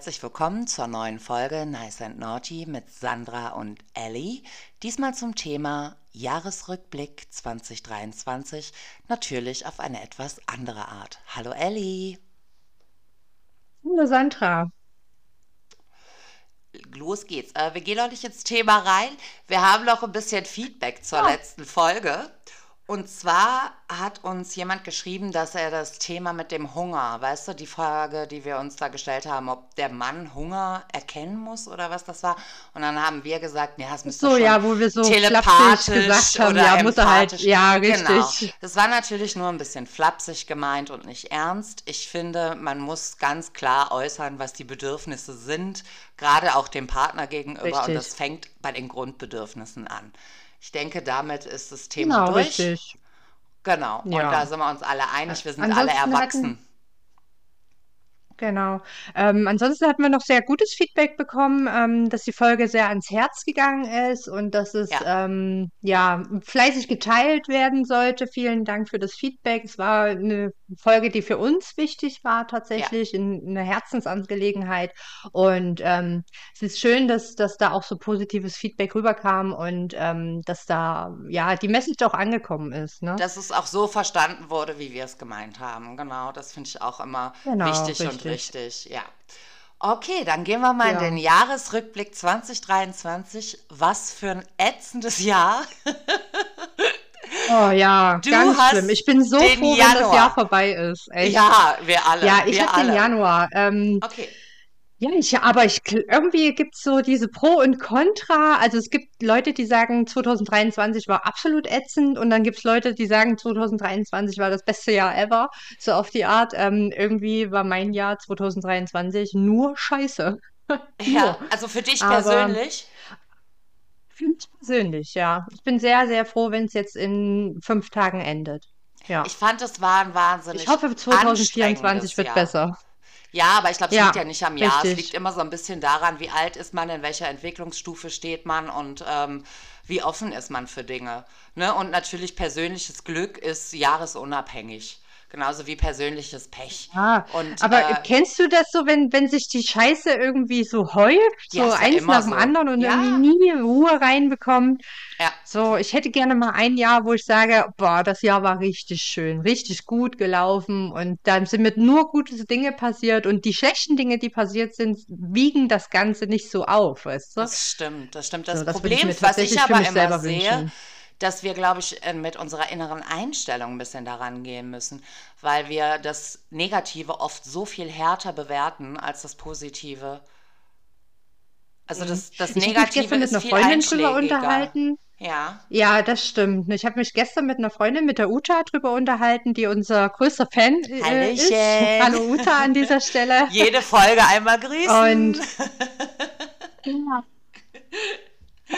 herzlich willkommen zur neuen Folge Nice and Naughty mit Sandra und Ellie. Diesmal zum Thema Jahresrückblick 2023, natürlich auf eine etwas andere Art. Hallo Ellie. Hallo Sandra. Los geht's. Äh, wir gehen noch nicht ins Thema rein. Wir haben noch ein bisschen Feedback zur ja. letzten Folge. Und zwar hat uns jemand geschrieben, dass er das Thema mit dem Hunger, weißt du, die Frage, die wir uns da gestellt haben, ob der Mann Hunger erkennen muss oder was das war. Und dann haben wir gesagt, ja, es müsste so, schon ja, wo wir so telepathisch gesagt haben, oder ja, muss er halt, ja, richtig. Genau. Das war natürlich nur ein bisschen flapsig gemeint und nicht ernst. Ich finde, man muss ganz klar äußern, was die Bedürfnisse sind, gerade auch dem Partner gegenüber. Richtig. Und das fängt bei den Grundbedürfnissen an. Ich denke, damit ist das Thema genau, durch. Richtig. Genau. Ja. Und da sind wir uns alle einig, wir sind Ansonsten alle erwachsen. Genau. Ähm, ansonsten hatten wir noch sehr gutes Feedback bekommen, ähm, dass die Folge sehr ans Herz gegangen ist und dass es ja. Ähm, ja fleißig geteilt werden sollte. Vielen Dank für das Feedback. Es war eine Folge, die für uns wichtig war, tatsächlich, ja. in, in, einer Herzensangelegenheit. Und ähm, es ist schön, dass, dass da auch so positives Feedback rüberkam und ähm, dass da ja die Message auch angekommen ist. Ne? Dass es auch so verstanden wurde, wie wir es gemeint haben. Genau, das finde ich auch immer genau, wichtig richtig. und Richtig, ja. Okay, dann gehen wir mal ja. in den Jahresrückblick 2023. Was für ein ätzendes Jahr. Oh ja, du ganz schlimm. Ich bin so froh, Januar. wenn das Jahr vorbei ist. Echt. Ja, wir alle. Ja, ich habe den Januar. Ähm, okay. Ja, ich, aber ich, irgendwie gibt es so diese Pro und Contra. Also es gibt Leute, die sagen, 2023 war absolut ätzend und dann gibt es Leute, die sagen, 2023 war das beste Jahr ever. So auf die Art. Ähm, irgendwie war mein Jahr 2023 nur Scheiße. ja, also für dich persönlich? für mich persönlich, ja. Ich bin sehr, sehr froh, wenn es jetzt in fünf Tagen endet. Ja. Ich fand, es war ein wahnsinnig Ich hoffe, 2024 wird Jahr. besser. Ja, aber ich glaube, es ja, liegt ja nicht am Jahr. Richtig. Es liegt immer so ein bisschen daran, wie alt ist man, in welcher Entwicklungsstufe steht man und ähm, wie offen ist man für Dinge. Ne? Und natürlich persönliches Glück ist jahresunabhängig. Genauso wie persönliches Pech. Ja, und, aber äh, kennst du das so, wenn, wenn sich die Scheiße irgendwie so häuft, so eins nach dem so. anderen und ja. irgendwie nie Ruhe reinbekommt? Ja. So, ich hätte gerne mal ein Jahr, wo ich sage, boah, das Jahr war richtig schön, richtig gut gelaufen und dann sind mit nur gute Dinge passiert und die schlechten Dinge, die passiert sind, wiegen das Ganze nicht so auf, weißt du? Das stimmt, das stimmt. Das, so, das Problem, was ich aber immer sehe, wünschen dass wir, glaube ich, äh, mit unserer inneren Einstellung ein bisschen daran gehen müssen, weil wir das Negative oft so viel härter bewerten als das Positive. Also das, das Negative ich mich ist mit einer viel Freundin drüber unterhalten. Ja. Ja, das stimmt. Ich habe mich gestern mit einer Freundin, mit der Uta, drüber unterhalten, die unser größter Fan äh, ist. Hallo Uta an dieser Stelle. Jede Folge einmal grüßen. Und ja.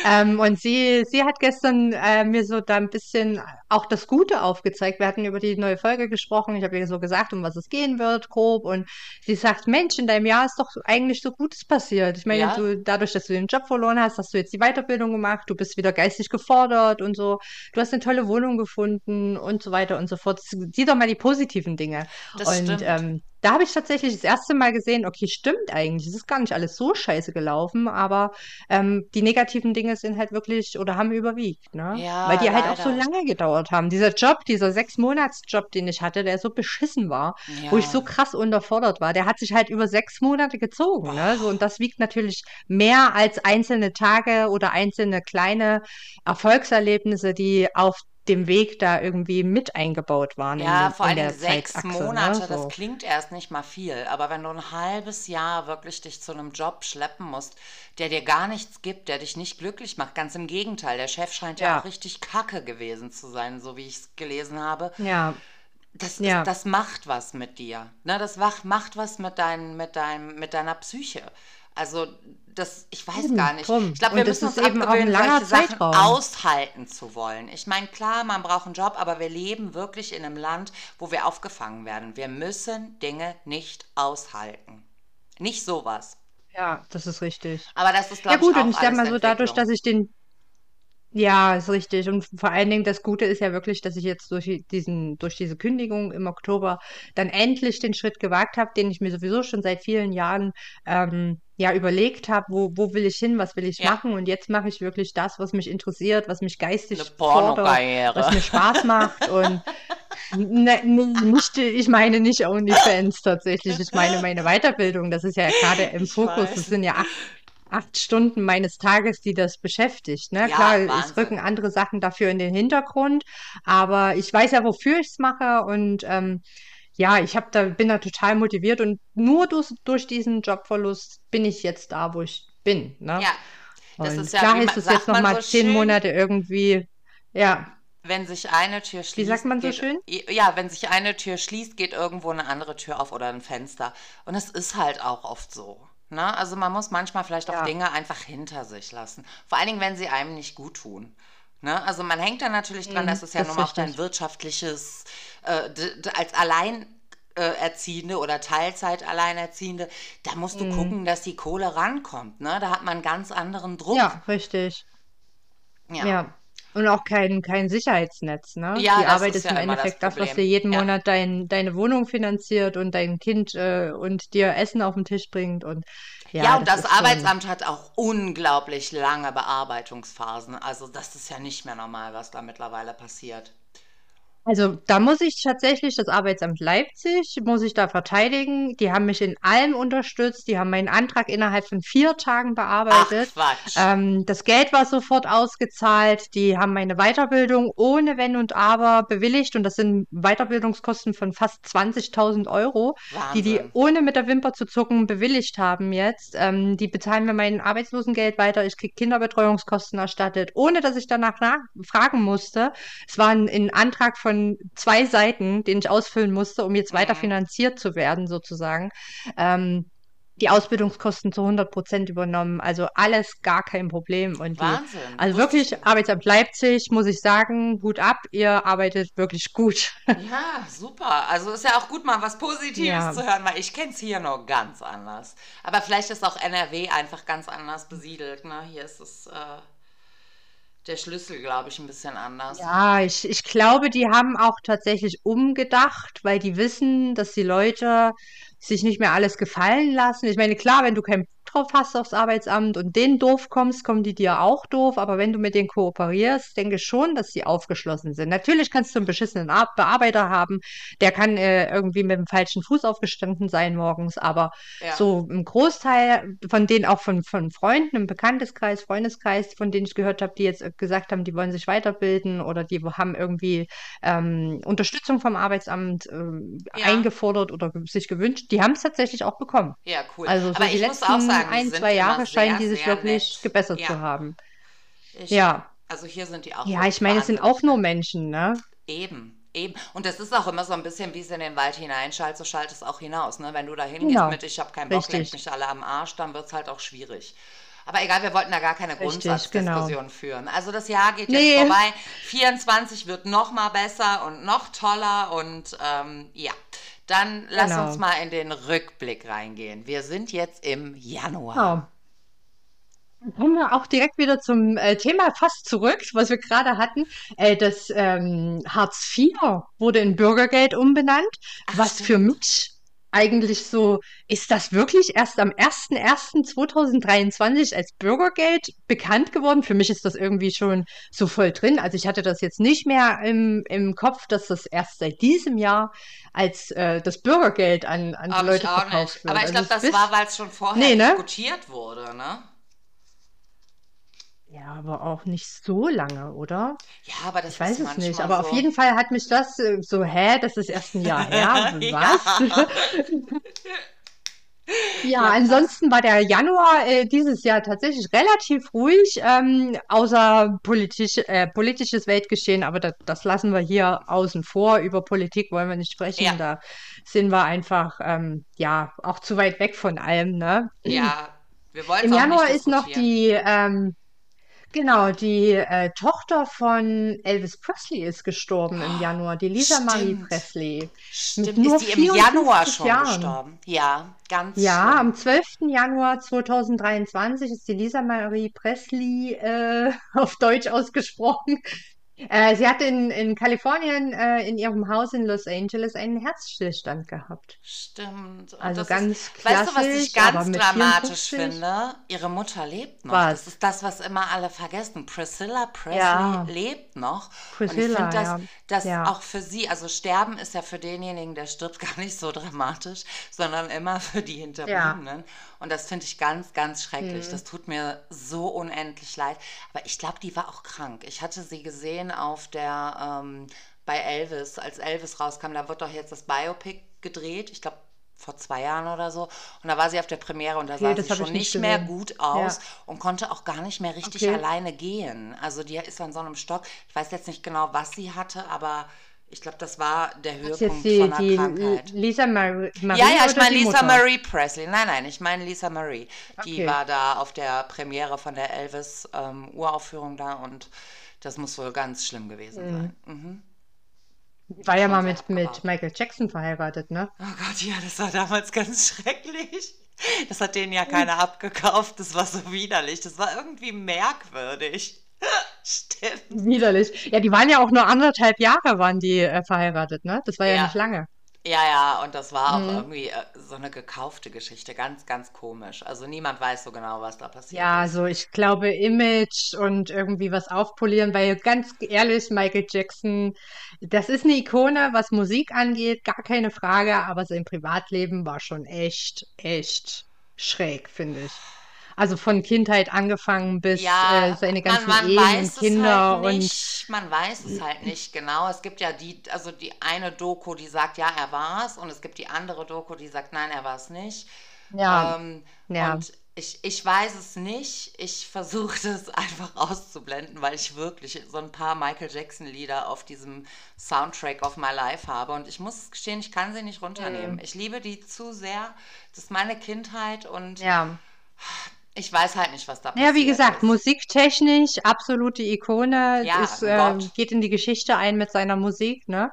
Ähm, und sie, sie hat gestern äh, mir so da ein bisschen auch das Gute aufgezeigt. Wir hatten über die neue Folge gesprochen. Ich habe ihr so gesagt, um was es gehen wird, grob. Und sie sagt, Mensch, in deinem Jahr ist doch eigentlich so Gutes passiert. Ich meine, ja. du, dadurch, dass du den Job verloren hast, hast du jetzt die Weiterbildung gemacht, du bist wieder geistig gefordert und so. Du hast eine tolle Wohnung gefunden und so weiter und so fort. Sieh doch mal die positiven Dinge. Das und stimmt. Ähm, da habe ich tatsächlich das erste Mal gesehen, okay, stimmt eigentlich, es ist gar nicht alles so scheiße gelaufen, aber ähm, die negativen Dinge sind halt wirklich oder haben überwiegt, ne? Ja, Weil die leider. halt auch so lange gedauert haben. Dieser Job, dieser Sechs-Monats-Job, den ich hatte, der so beschissen war, ja. wo ich so krass unterfordert war, der hat sich halt über sechs Monate gezogen, ne? So, und das wiegt natürlich mehr als einzelne Tage oder einzelne kleine Erfolgserlebnisse, die auf dem Weg da irgendwie mit eingebaut waren. Ja, in, vor allem sechs ne? Monate, ne? so. das klingt erst nicht mal viel, aber wenn du ein halbes Jahr wirklich dich zu einem Job schleppen musst, der dir gar nichts gibt, der dich nicht glücklich macht, ganz im Gegenteil, der Chef scheint ja, ja auch richtig kacke gewesen zu sein, so wie ich es gelesen habe. Ja. Das, ja. Ist, das macht was mit dir. Ne? Das macht was mit, dein, mit, dein, mit deiner Psyche. Also das, ich weiß eben, gar nicht. Drum. Ich glaube, wir müssen uns eben abgewöhnen, solche Sachen aushalten zu wollen. Ich meine, klar, man braucht einen Job, aber wir leben wirklich in einem Land, wo wir aufgefangen werden. Wir müssen Dinge nicht aushalten. Nicht sowas. Ja, das ist richtig. Aber das ist, glaube ja, gut, ich, auch und ich sag mal so, dadurch, dass ich den Ja, ist richtig. Und vor allen Dingen das Gute ist ja wirklich, dass ich jetzt durch die- diesen, durch diese Kündigung im Oktober dann endlich den Schritt gewagt habe, den ich mir sowieso schon seit vielen Jahren ähm, ja überlegt habe, wo, wo will ich hin, was will ich Ja, machen? Und jetzt mache ich wirklich das, was mich interessiert, was mich geistig fordert, was mir Spaß macht. Und ne, nicht, ich meine nicht OnlyFans tatsächlich, ich meine meine Weiterbildung. Das ist ja gerade im Ich Fokus. Das weiß. sind ja acht acht Stunden meines Tages, die das beschäftigt. Ne? Klar, Ja, es rücken Wahnsinn. andere Sachen dafür in den Hintergrund, aber ich weiß ja, wofür ich es mache und ähm, ja, ich hab da, bin da total motiviert und nur durch, durch diesen Jobverlust bin ich jetzt da, wo ich bin. Ne? Ja, das ist Und ja, klar man, es jetzt sagt noch man mal so zehn schön, Monate irgendwie, ja, wenn sich eine Tür wie sagt schließt, man so geht, schön? ja, wenn sich eine Tür schließt, geht irgendwo eine andere Tür auf oder ein Fenster. Und es ist halt auch oft so. Ne? Also man muss manchmal vielleicht auch Ja, Dinge einfach hinter sich lassen. Vor allen Dingen, wenn sie einem nicht gut tun. Ne? Also man hängt da natürlich dran, das mhm, ist ja das nun mal auch dein wirtschaftliches, äh, als Alleinerziehende äh, Erziehende oder Teilzeit Alleinerziehende, da musst du Mhm. gucken, dass die Kohle rankommt. Ne? Da hat man einen ganz anderen Druck. Ja, richtig. Ja. Ja. Und auch kein, kein Sicherheitsnetz, ne? Ja, Die Arbeit ist ja im immer das Endeffekt das, was dir jeden Ja. Monat dein, deine Wohnung finanziert und dein Kind äh, und dir Essen auf den Tisch bringt. Und Ja, ja, und das das schon. Arbeitsamt hat auch unglaublich lange Bearbeitungsphasen. Also das ist ja nicht mehr normal, was da mittlerweile passiert. Also da muss ich tatsächlich das Arbeitsamt Leipzig, muss ich da verteidigen. Die haben mich in allem unterstützt. Die haben meinen Antrag innerhalb von vier Tagen Ach, bearbeitet. Quatsch. Ähm, das Geld war sofort ausgezahlt. Die haben meine Weiterbildung ohne Wenn und Aber bewilligt. Und das sind Weiterbildungskosten von fast 20.000 Euro, die die Wahnsinn. ohne mit der Wimper zu zucken bewilligt haben jetzt. Ähm, die bezahlen mir mein Arbeitslosengeld weiter. Ich kriege Kinderbetreuungskosten erstattet, ohne dass ich danach nachfragen musste. Es war ein, ein Antrag von zwei Seiten, den ich ausfüllen musste, um jetzt weiter Mhm. finanziert zu werden, sozusagen. Ähm, die Ausbildungskosten zu 100 Prozent übernommen. Also alles gar kein Problem. Und die, Wahnsinn. also Wusste ich wirklich. Arbeitsamt Leipzig, muss ich sagen, Hut ab, ihr arbeitet wirklich gut. Ja, super. Also ist ja auch gut, mal was Positives Ja, zu hören, weil ich kenne es hier noch ganz anders. Aber vielleicht ist auch NRW einfach ganz anders besiedelt. Ne? Hier ist es äh, der Schlüssel, glaube ich, ein bisschen anders. ja, ich, ich glaube, die haben auch tatsächlich umgedacht, weil die wissen, dass die Leute sich nicht mehr alles gefallen lassen. Ich meine, klar, wenn du Bock drauf hast aufs Arbeitsamt und denen doof kommst, kommen die dir auch doof. Aber wenn du mit denen kooperierst, denke ich schon, dass die aufgeschlossen sind. Natürlich kannst du einen beschissenen Ar Bearbeiter haben, der kann äh, irgendwie mit dem falschen Fuß aufgestanden sein morgens, aber Ja, so ein Großteil von denen, auch von, von Freunden im Bekannteskreis, Freundeskreis, von denen ich gehört habe, die jetzt gesagt haben, die wollen sich weiterbilden oder die haben irgendwie ähm, Unterstützung vom Arbeitsamt ähm, ja. eingefordert oder sich gewünscht, die haben es tatsächlich auch bekommen. Ja, cool. Also so Aber ich muss auch letzten sagen, ein, zwei Jahre scheinen sehr, die sich wirklich nett. gebessert zu Ja, haben. ich, Ja, also hier sind die auch ja, ich meine, es sind auch nur. Menschen, ne? Eben, eben. Und das ist auch immer so ein bisschen, wie es in den Wald hineinschallt, so schallt es auch hinaus. Ne? Wenn du da hingehst Genau, mit, ich habe keinen Bock, richtig, mich alle am Arsch, dann wird es halt auch schwierig. Aber egal, wir wollten da gar keine richtig, genau. Grundsatzdiskussion führen. Also das Jahr geht jetzt Nee, vorbei. 24 wird noch mal besser und noch toller. Und ähm, ja, dann lass uns genau. mal in den Rückblick reingehen. Wir sind jetzt im Januar. Genau. Dann Kommen wir auch direkt wieder zum äh, Thema fast zurück, was wir gerade hatten. Äh, das ähm, Hartz IV wurde in Bürgergeld umbenannt, Ach, was für mich eigentlich so, ist das wirklich erst am 01.01.2023 als Bürgergeld bekannt geworden? Für mich ist das irgendwie schon so voll drin. Also ich hatte das jetzt nicht mehr im, im Kopf, dass das erst seit diesem Jahr als äh, das Bürgergeld an, an die Aber Leute verkauft nicht. wird. Aber ich Also glaube, das bis, war, weil es schon vorher nee, ne? diskutiert wurde, ne? Ja, aber auch nicht so lange, oder? Ja, aber Ich das ist weiß es nicht, aber auf so. jeden Fall hat mich das äh, so, hä, das ist erst ein Jahr her, was? ja. Ja, Ja, ansonsten war der Januar äh, dieses Jahr tatsächlich relativ ruhig, ähm, außer politisch, äh, politisches Weltgeschehen, aber das, das lassen wir hier außen vor. Über Politik wollen wir nicht Ja, sprechen, da sind wir einfach, ähm, ja, auch zu weit weg von allem, ne? ja. Wir wollen Im Januar ist noch die ähm, Genau, die äh, Tochter von Elvis Presley ist gestorben im Januar, die Lisa Marie Stimmt. Presley, mit Stimmt. nur Ist die im Januar 54 schon Jahren. gestorben? Ja, ganz Ja, schlimm. am 12. Januar 2023 ist die Lisa Marie Presley äh, auf Deutsch ausgesprochen. Äh, sie hat in, in Kalifornien äh, in ihrem Haus in Los Angeles einen Herzstillstand gehabt. Stimmt. Und Also ganz ist, weißt du, was ich klassisch, ganz dramatisch 54? finde? Ihre Mutter lebt noch. Was? Das ist das, was immer alle vergessen. Priscilla Presley Ja. lebt noch. und ich Priscilla, finde das, ja. Ja. auch für sie, also Sterben ist ja für denjenigen, der stirbt, gar nicht so dramatisch, sondern immer für die Hinterbliebenen. Und das finde ich ganz, ganz schrecklich. Mhm. Das tut mir so unendlich leid. Aber ich glaube, die war auch krank. Ich hatte sie gesehen auf der, ähm, bei Elvis, als Elvis rauskam, da wird doch jetzt das Biopic gedreht. Ich glaube, vor zwei Jahren oder so. Und da war sie auf der Premiere und da Okay, sah sie schon nicht nicht mehr gesehen. gut aus Ja. und konnte auch gar nicht mehr richtig Okay. alleine gehen. Also die ist an so einem Stock. Ich weiß jetzt nicht genau, was sie hatte, aber ich glaube, das war der Höhepunkt die, von die einer Krankheit. Lisa Marie, Marie Ja, ja, ich meine die Lisa Mutter? Marie Presley. Nein, nein, ich meine Lisa Marie. Die Okay. war da auf der Premiere von der Elvis-Uraufführung da und das muss wohl ganz schlimm gewesen sein. Mhm. War ja mal mit, mit. Michael Jackson verheiratet, ne? Oh Gott, ja, das war damals ganz schrecklich. Das hat denen ja keiner abgekauft. Das war so widerlich. Das war irgendwie merkwürdig. Stimmt. Widerlich. Ja, die waren ja auch nur anderthalb Jahre waren die äh, verheiratet, ne? Das war ja Ja. nicht lange. Ja, ja, und das war auch Mhm. irgendwie äh, so eine gekaufte Geschichte. Ganz, ganz komisch. Also niemand weiß so genau, was da passiert Ja, ist. also ich glaube Image und irgendwie was aufpolieren, weil ganz ehrlich, Michael Jackson, das ist eine Ikone, was Musik angeht, gar keine Frage, aber sein Privatleben war schon echt, echt schräg, finde ich. Also von Kindheit angefangen bis äh, Ja, seine man, ganzen man Ehen weiß und es Kinder halt und nicht, man weiß es halt nicht genau. Es gibt ja die, also die eine Doku, die sagt, ja, er war es, und es gibt die andere Doku, die sagt, nein, er war es nicht. ja, Ähm, ja. und ich, ich weiß es nicht. Ich versuche das einfach auszublenden, weil ich wirklich so ein paar Michael Jackson-Lieder auf diesem Soundtrack of My Life habe. Und ich muss gestehen, ich kann sie nicht runternehmen. Mhm. Ich liebe die zu sehr. Das ist meine Kindheit und Ja. Ich weiß halt nicht, was da Ja, wie passiert gesagt, ist. musiktechnisch absolute Ikone, Ja, ist, ein äh, geht in die Geschichte ein mit seiner Musik, ne?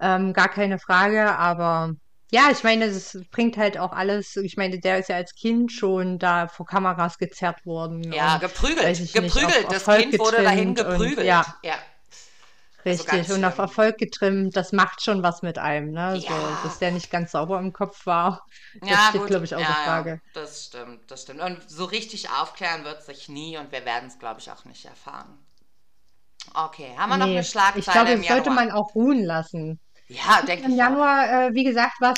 Ähm, gar keine Frage, aber ja, ich meine, es bringt halt auch alles, ich meine, der ist ja als Kind schon da vor Kameras gezerrt worden Ja, und geprügelt. nicht, auf Geprügelt. Das Kind wurde dahin getrimmt und geprügelt. ja, Ja, richtig, ganz und auf. Erfolg getrimmt, das macht schon was mit einem, ne? So, Ja. dass der nicht ganz sauber im Kopf war, das Ja, steht, glaube ich, außer Ja, ja, Frage. das stimmt, das stimmt. Und so richtig aufklären wird sich nie und wir werden es, glaube ich, auch nicht erfahren. Okay, haben wir noch eine Nee, ich Schlagzeile glaube, das sollte man auch ruhen lassen. Ja, denke Im ich auch. Januar, äh, wie gesagt, war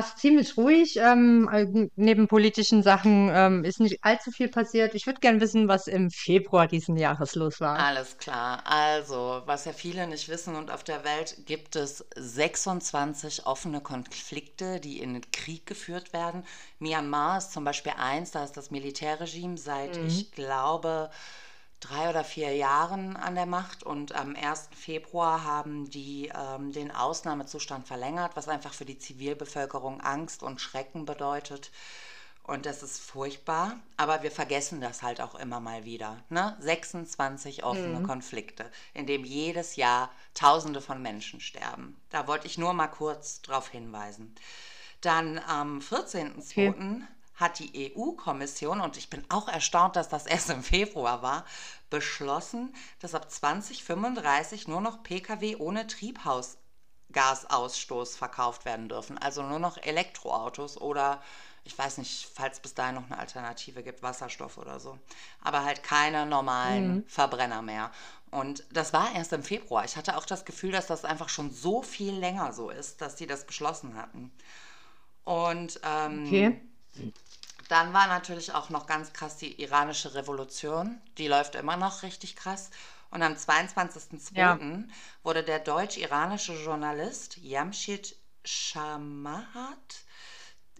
es ziemlich ruhig. Ähm, äh, neben politischen Sachen ähm, ist nicht allzu viel passiert. Ich würde gern wissen, was im Februar diesen Jahres los war. Alles klar. Also, was ja viele nicht wissen und auf der Welt gibt es 26 offene Konflikte, die in Krieg geführt werden. Myanmar ist zum Beispiel eins, da ist das Militärregime seit, Mhm. ich glaube, drei oder vier Jahren an der Macht und am 1. Februar haben die ähm, den Ausnahmezustand verlängert, was einfach für die Zivilbevölkerung Angst und Schrecken bedeutet. Und das ist furchtbar, aber wir vergessen das halt auch immer mal wieder. Ne? 26 offene Mhm. Konflikte, in dem jedes Jahr Tausende von Menschen sterben. Da wollte ich nur mal kurz drauf hinweisen. Dann am 14.02. hat die EU-Kommission, und ich bin auch erstaunt, dass das erst im Februar war, beschlossen, dass ab 2035 nur noch Pkw ohne Treibhausgasausstoß verkauft werden dürfen. Also nur noch Elektroautos oder ich weiß nicht, falls bis dahin noch eine Alternative gibt, Wasserstoff oder so. Aber halt keine normalen Verbrenner mehr. Und das war erst im Februar. Ich hatte auch das Gefühl, dass das einfach schon so viel länger so ist, dass die das beschlossen hatten. Und ähm, Okay. Dann war natürlich auch noch ganz krass die iranische Revolution. Die läuft immer noch richtig krass. Und am 22.02. Ja. wurde der deutsch-iranische Journalist Jamshid Shamahat,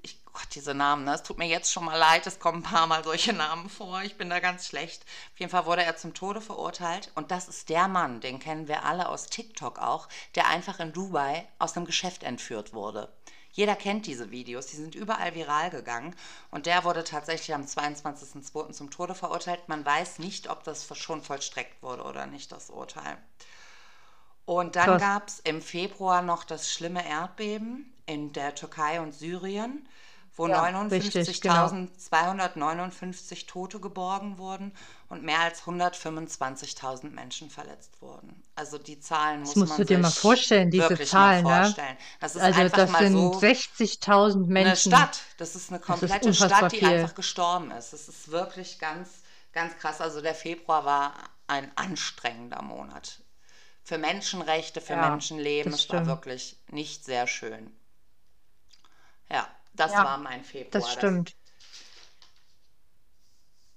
ich, Gott, diese Namen, ne? es tut mir jetzt schon mal leid, es kommen ein paar Mal solche Namen vor, ich bin da ganz schlecht. Auf jeden Fall wurde er zum Tode verurteilt und das ist der Mann, den kennen wir alle aus TikTok auch, der einfach in Dubai aus einem Geschäft entführt wurde. Jeder kennt diese Videos, die sind überall viral gegangen. Und der wurde tatsächlich am 22.02. zum Tode verurteilt. Man weiß nicht, ob das schon vollstreckt wurde oder nicht, das Urteil. Und dann gab es im Februar noch das schlimme Erdbeben in der Türkei und Syrien wo ja, 59.259 genau. Tote geborgen wurden und mehr als 125.000 Menschen verletzt wurden. Also die Zahlen muss das musst man du dir mal vorstellen, diese Zahlen. Mal vorstellen. Ne? Das ist also einfach das mal sind so 60.000 Menschen. Eine Stadt. Das ist eine komplette ist Stadt, die viel. einfach gestorben ist. Das ist wirklich ganz, ganz krass. Also der Februar war ein anstrengender Monat. Für Menschenrechte, für ja, Menschenleben. Es war wirklich nicht sehr schön. Ja. Das ja, war mein Februar. Das stimmt.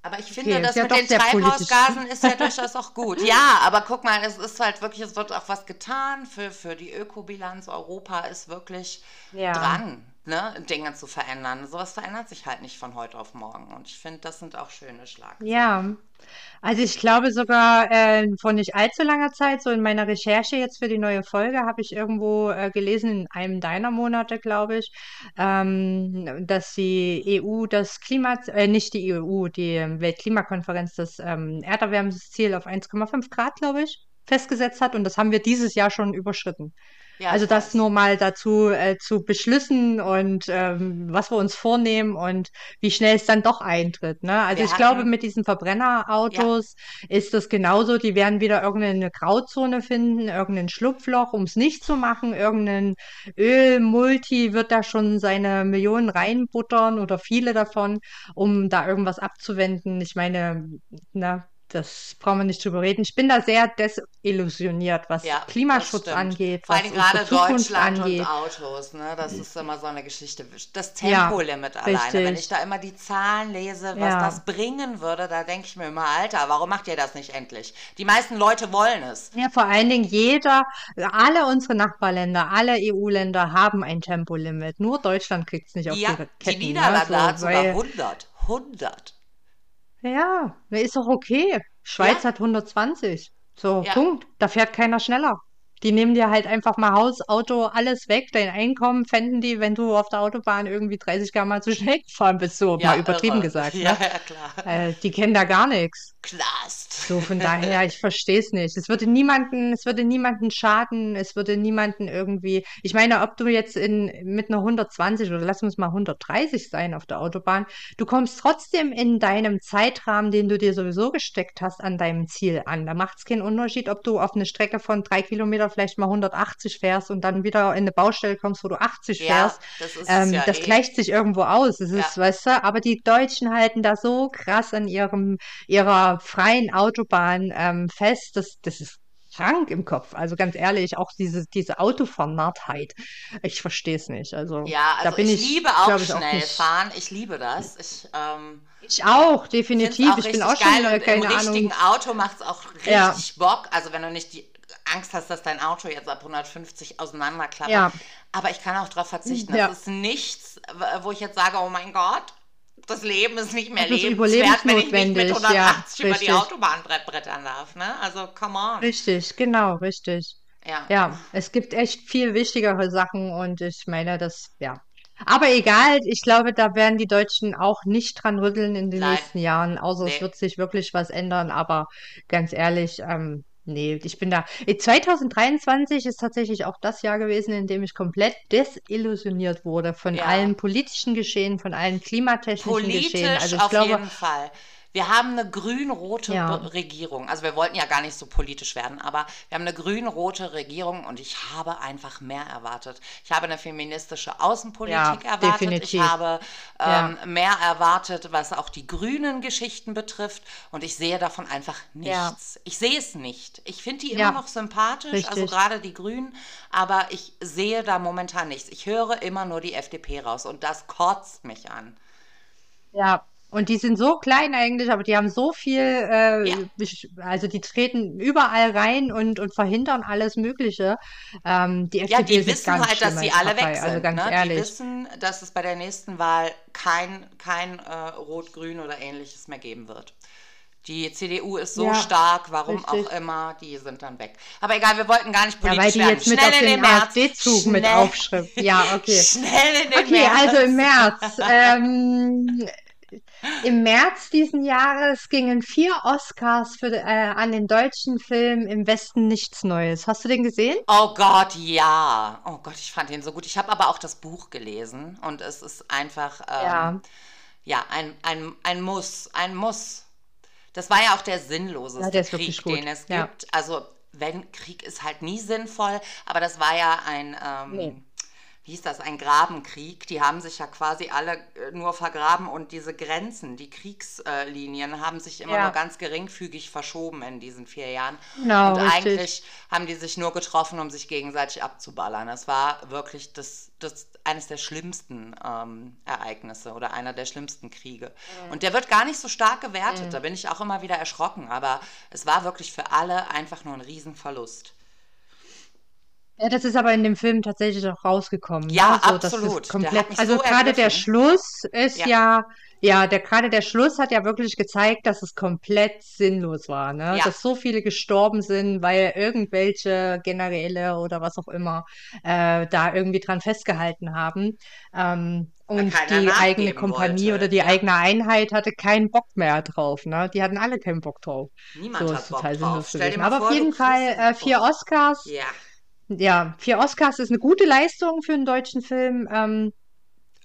aber ich finde, okay, das ja mit den Treibhausgasen ist ja durchaus auch gut. Ja, aber guck mal, es ist halt wirklich, es wird auch was getan für, für die Ökobilanz. Europa ist wirklich ja. dran ne, Dinge zu verändern. Sowas verändert sich halt nicht von heute auf morgen. Und ich finde, das sind auch schöne Schlagzeilen. Ja, also ich glaube sogar äh, vor nicht allzu langer Zeit, so in meiner Recherche jetzt für die neue Folge, habe ich irgendwo äh, gelesen, in einem deiner Monate, glaube ich, ähm, dass die EU das Klima, äh, nicht die EU, die Weltklimakonferenz das ähm, Erderwärmungsziel auf 1,5 Grad, glaube ich, festgesetzt hat. Und das haben wir dieses Jahr schon überschritten. Ja, also das nur mal dazu äh, zu beschlüssen und ähm, was wir uns vornehmen und wie schnell es dann doch eintritt. Ne? Also wir ich hatten, glaube, mit diesen Verbrennerautos ja. ist das genauso. Die werden wieder irgendeine Grauzone finden, irgendein Schlupfloch, um es nicht zu machen. Irgendein Ölmulti wird da schon seine Millionen reinbuttern oder viele davon, um da irgendwas abzuwenden. Ich meine, na, das brauchen wir nicht drüber reden. Ich bin da sehr desillusioniert, was ja, Klimaschutz angeht. Vor allem gerade Deutschland angeht. und Autos, ne? Das ist immer so eine Geschichte. Das Tempolimit ja, alleine, richtig. wenn ich da immer die Zahlen lese, was ja. das bringen würde, da denke ich mir immer, Alter, warum macht ihr das nicht endlich? Die meisten Leute wollen es. Ja, vor allen Dingen jeder, alle unsere Nachbarländer, alle EU-Länder haben ein Tempolimit. Nur Deutschland kriegt es nicht auf ja, die Ketten. Die Niederlande ne? so, hat sogar 100. 100. Ja, ist doch okay. Schweiz Ja, hat 120. So, ja, Punkt. Da fährt keiner schneller. Die nehmen dir halt einfach mal Haus, Auto, alles weg. Dein Einkommen fänden die, wenn du auf der Autobahn irgendwie 30 km zu schnell gefahren bist, so ja, mal übertrieben irre. gesagt. Ja, Ne? ja, klar. Äh, die kennen da gar nichts. Knast. So, von daher, ich verstehe es nicht. Es würde niemanden, es würde niemanden schaden, es würde niemanden irgendwie. Ich meine, ob du jetzt in, mit einer 120 oder lass uns mal 130 sein auf der Autobahn, du kommst trotzdem in deinem Zeitrahmen, den du dir sowieso gesteckt hast, an deinem Ziel an. Da macht es keinen Unterschied, ob du auf eine Strecke von drei Kilometer vielleicht mal 180 fährst und dann wieder in eine Baustelle kommst, wo du 80 Ja, fährst. das ist es Ähm, ja das eh. gleicht sich irgendwo aus. Das Ja. ist, weißt du, aber die Deutschen halten da so krass an ihrem, ihrer freien Autobahn ähm, fest. Das, das ist krank im Kopf. Also ganz ehrlich, auch diese, diese Autovernarrtheit. Ich verstehe es nicht. Also Ja, da also bin ich ich, liebe auch ich, auch schnell nicht. fahren. Ich liebe das. Ich ähm, Ich auch, definitiv. auch Ich bin auch schon, geil äh, und im keine richtigen Ahnung. Auto macht es auch Ja, richtig Bock. Also wenn du nicht die Angst hast, dass dein Auto jetzt ab 150 auseinanderklappert. ja, Aber ich kann auch darauf verzichten. Das ja. ist nichts, wo ich jetzt sage, oh mein Gott, das Leben ist nicht mehr Das ist lebenswert, wenn ich nicht mit überlebensnotwendig. Ja, 180 über die. Autobahn brettern darf. Ne? Also, come on. Richtig, genau, richtig. Ja. Ja, es gibt echt viel wichtigere Sachen und ich meine, das, ja. Aber egal, ich glaube, da werden die Deutschen auch nicht dran rütteln in den Nein. nächsten Jahren, außer es Nee. wird sich wirklich was ändern. Aber ganz ehrlich, ähm, nee, ich bin da. Äh, 2023 ist tatsächlich auch das Jahr gewesen, in dem ich komplett desillusioniert wurde von Ja. allen politischen Geschehen, von allen klimatechnischen Geschehen. Politisch Also ich auf glaube, jeden Fall. Wir haben eine grün-rote ja, Regierung. Also wir wollten ja gar nicht so politisch werden, aber wir haben eine grün-rote Regierung und ich habe einfach mehr erwartet. Ich habe eine feministische Außenpolitik ja, erwartet. Ich definitiv. habe Ja, ähm, mehr erwartet, was auch die grünen Geschichten betrifft. Und ich sehe davon einfach ja, nichts. Ich sehe es nicht. Ich finde die immer ja, noch sympathisch, also richtig. gerade die Grünen, aber ich sehe da momentan nichts. Ich höre immer nur die FDP raus und das kotzt mich an. Ja, und die sind so klein eigentlich, aber die haben so viel, Ja. äh, besch- also die treten überall rein und, und verhindern alles Mögliche. Ähm, die Ja, FDP die ist eine wissen ganz halt, dass sie alle weg Partei, also sind. ganz Ne? Die ehrlich. wissen, dass es bei der nächsten Wahl kein, kein äh, Rot-Grün oder ähnliches mehr geben wird. Die CDU ist so Ja, stark, warum richtig. auch immer, die sind dann weg. Aber egal, wir wollten gar nicht Ja, politisch weil die werden. jetzt mit Schnell auf in den den. AfD-Zug mit aufschrift. Ja, okay. Schnell in den Okay, März. also im März. Ähm, im März diesen Jahres gingen vier Oscars für, äh, an den deutschen Film Im Westen nichts Neues. Hast du den gesehen? Oh Gott, ja. Oh Gott, ich fand ihn so gut. Ich habe aber auch das Buch gelesen und es ist einfach, ähm, Ja. ja, ein, ein, ein Muss, ein Muss. Das war ja auch der sinnloseste Ja, der Krieg, den es Ja. gibt. Also, wenn Krieg ist halt nie sinnvoll, aber das war ja ein, ähm, Nee. Hieß das, ein Grabenkrieg. Die haben sich ja quasi alle äh, nur vergraben und diese Grenzen, die Kriegslinien haben sich immer Ja. nur ganz geringfügig verschoben in diesen vier Jahren. Genau, und richtig. eigentlich haben die sich nur getroffen, um sich gegenseitig abzuballern. Das war wirklich das, das eines der schlimmsten ähm, Ereignisse oder einer der schlimmsten Kriege. Und der wird gar nicht so stark gewertet. Da bin ich auch immer wieder erschrocken. Aber es war wirklich für alle einfach nur ein Riesenverlust. Ja, das ist aber in dem Film tatsächlich auch rausgekommen. Ja, ne? So, absolut. Komplett, also so gerade der. Schluss ist Ja. ja, ja, der gerade der Schluss hat ja wirklich gezeigt, dass es komplett sinnlos war, ne? Ja. Dass so viele gestorben sind, weil irgendwelche Generäle oder was auch immer äh, da irgendwie dran festgehalten haben. Ähm, und die eigene Kompanie wollte. oder die Ja. eigene Einheit hatte keinen Bock mehr drauf, ne? Die hatten alle keinen Bock drauf. Niemand So hat Bock total drauf. sinnlos Stell dir gewesen. mal Aber vor, auf jeden Fall äh, vier. Oscars. Ja. Ja, vier Oscars ist eine gute Leistung für einen deutschen Film. Ähm,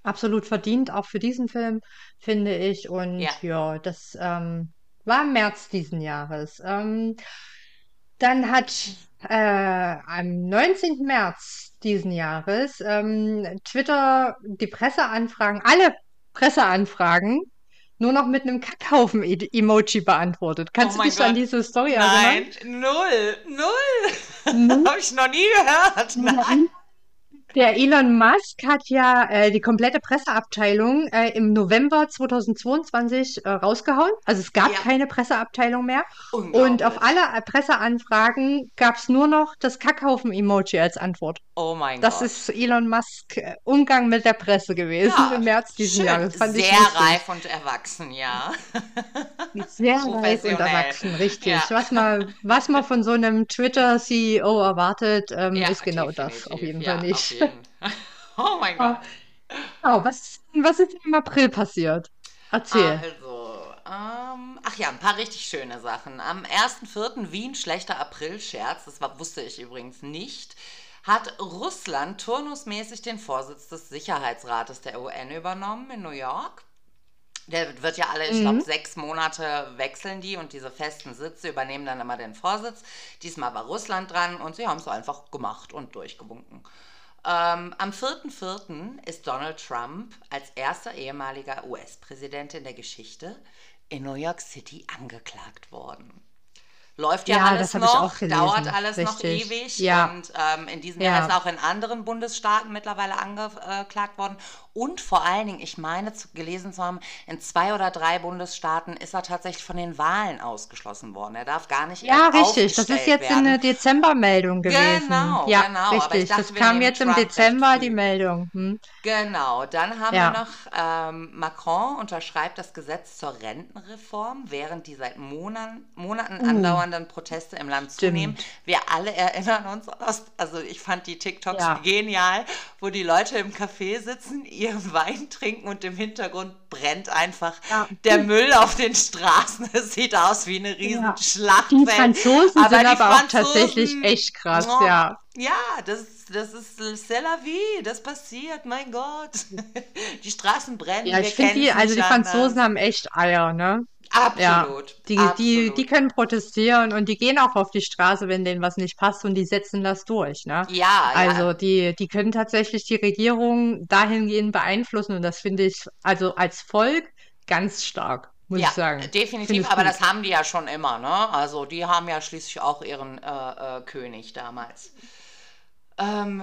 absolut verdient, auch für diesen Film, finde ich. Und Ja. ja, das ähm, war im März diesen Jahres. Ähm, dann hat äh, am 19. März diesen Jahres ähm, Twitter die Presseanfragen, alle Presseanfragen, nur noch mit einem Kackhaufen-Emoji beantwortet. Kannst Oh du dich an Gott. diese Story erinnern? Nein, null, null. Null? Habe ich noch nie gehört. Nein. Der Elon Musk hat ja äh, die komplette Presseabteilung äh, im November 2022 äh, rausgehauen. Also es gab Ja. keine Presseabteilung mehr. Und auf alle Presseanfragen gab es nur noch das Kackhaufen-Emoji als Antwort. Oh mein Das Gott. ist Elon Musk äh, Umgang mit der Presse gewesen Ja, im März diesen schön. Jahres. Fand Sehr reif und erwachsen, ja. Sehr reif und erwachsen, richtig. Ja. Was man, was man von so einem Twitter-CEO erwartet, ähm, Ja, ist genau das. Auf jeden Fall nicht. jeden. Oh mein. Gott. Oh, was, was ist im April passiert? Erzähl. Also, ähm, ach ja, ein paar richtig schöne Sachen. Am 1.4. Wien, schlechter April-Scherz, das war, wusste ich übrigens nicht, hat Russland turnusmäßig den Vorsitz des Sicherheitsrates der UN übernommen in New York. Der wird ja alle, ich glaube, Mhm. sechs Monate wechseln die und diese festen Sitze übernehmen dann immer den Vorsitz. Diesmal war Russland dran und sie haben es einfach gemacht und durchgewunken. Ähm, am 4.4. ist Donald Trump als erster ehemaliger US-Präsident in der Geschichte in New York City angeklagt worden. Läuft ja, Ja, alles noch, dauert alles noch Richtig. ewig Ja. und ähm, in diesem Jahr Ja. ist auch in anderen Bundesstaaten mittlerweile angeklagt worden und vor allen Dingen, ich meine zu, gelesen zu haben, in zwei oder drei Bundesstaaten ist er tatsächlich von den Wahlen ausgeschlossen worden. Er darf gar nicht Ja, richtig. Das ist jetzt eine werden. Dezembermeldung gewesen. Genau, Ja, genau. Richtig. dachte, Das kam jetzt im Trump recht Dezember die Meldung. Hm? Genau, dann haben Ja. wir noch, ähm, Macron unterschreibt das Gesetz zur Rentenreform, während die seit Monaten, Monaten andauernden Proteste im Land. Stimmt. zunehmen. Wir alle erinnern uns, aus, also ich fand die TikToks Ja. genial, wo die Leute im Café sitzen, ihren Wein trinken und im Hintergrund brennt einfach Ja. der Müll auf den Straßen. Es sieht aus wie eine riesen Ja. Schlachtfeld. Die Franzosen Aber sind die aber auch Franzosen- tatsächlich echt krass, Oh, ja. Ja, das, das ist c'est la vie, das passiert, mein Gott. Die Straßen brennen, Ja, ich finde die, also die nicht Franzosen haben echt Eier, ne? Ja, Absolut, die, die, absolut. die können protestieren und die gehen auch auf die Straße, wenn denen was nicht passt und die setzen das durch, ne? ja, Also ja, die, die können tatsächlich die Regierung dahingehend beeinflussen und das finde ich also als Volk ganz stark, muss ja, ich sagen. Finde definitiv, aber gut. das haben die ja schon immer, ne? Also die haben ja schließlich auch ihren äh, äh, König damals ähm,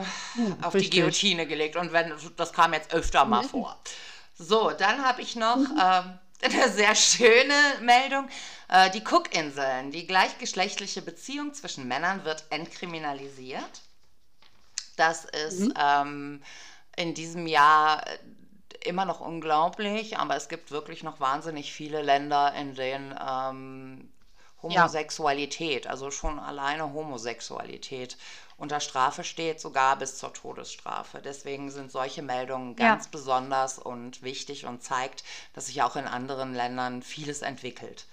auf die richtig. Guillotine gelegt und wenn, das kam jetzt öfter mal vor. So, dann habe ich noch ähm, eine sehr schöne Meldung. Äh, die Cookinseln, die gleichgeschlechtliche Beziehung zwischen Männern wird entkriminalisiert. Das ist ähm, in diesem Jahr äh, immer noch unglaublich, aber es gibt wirklich noch wahnsinnig viele Länder, in denen ähm, Homosexualität, ja. also schon alleine Homosexualität unter Strafe steht, sogar bis zur Todesstrafe. Deswegen sind solche Meldungen ganz ja. besonders und wichtig und zeigt, dass sich auch in anderen Ländern vieles entwickelt.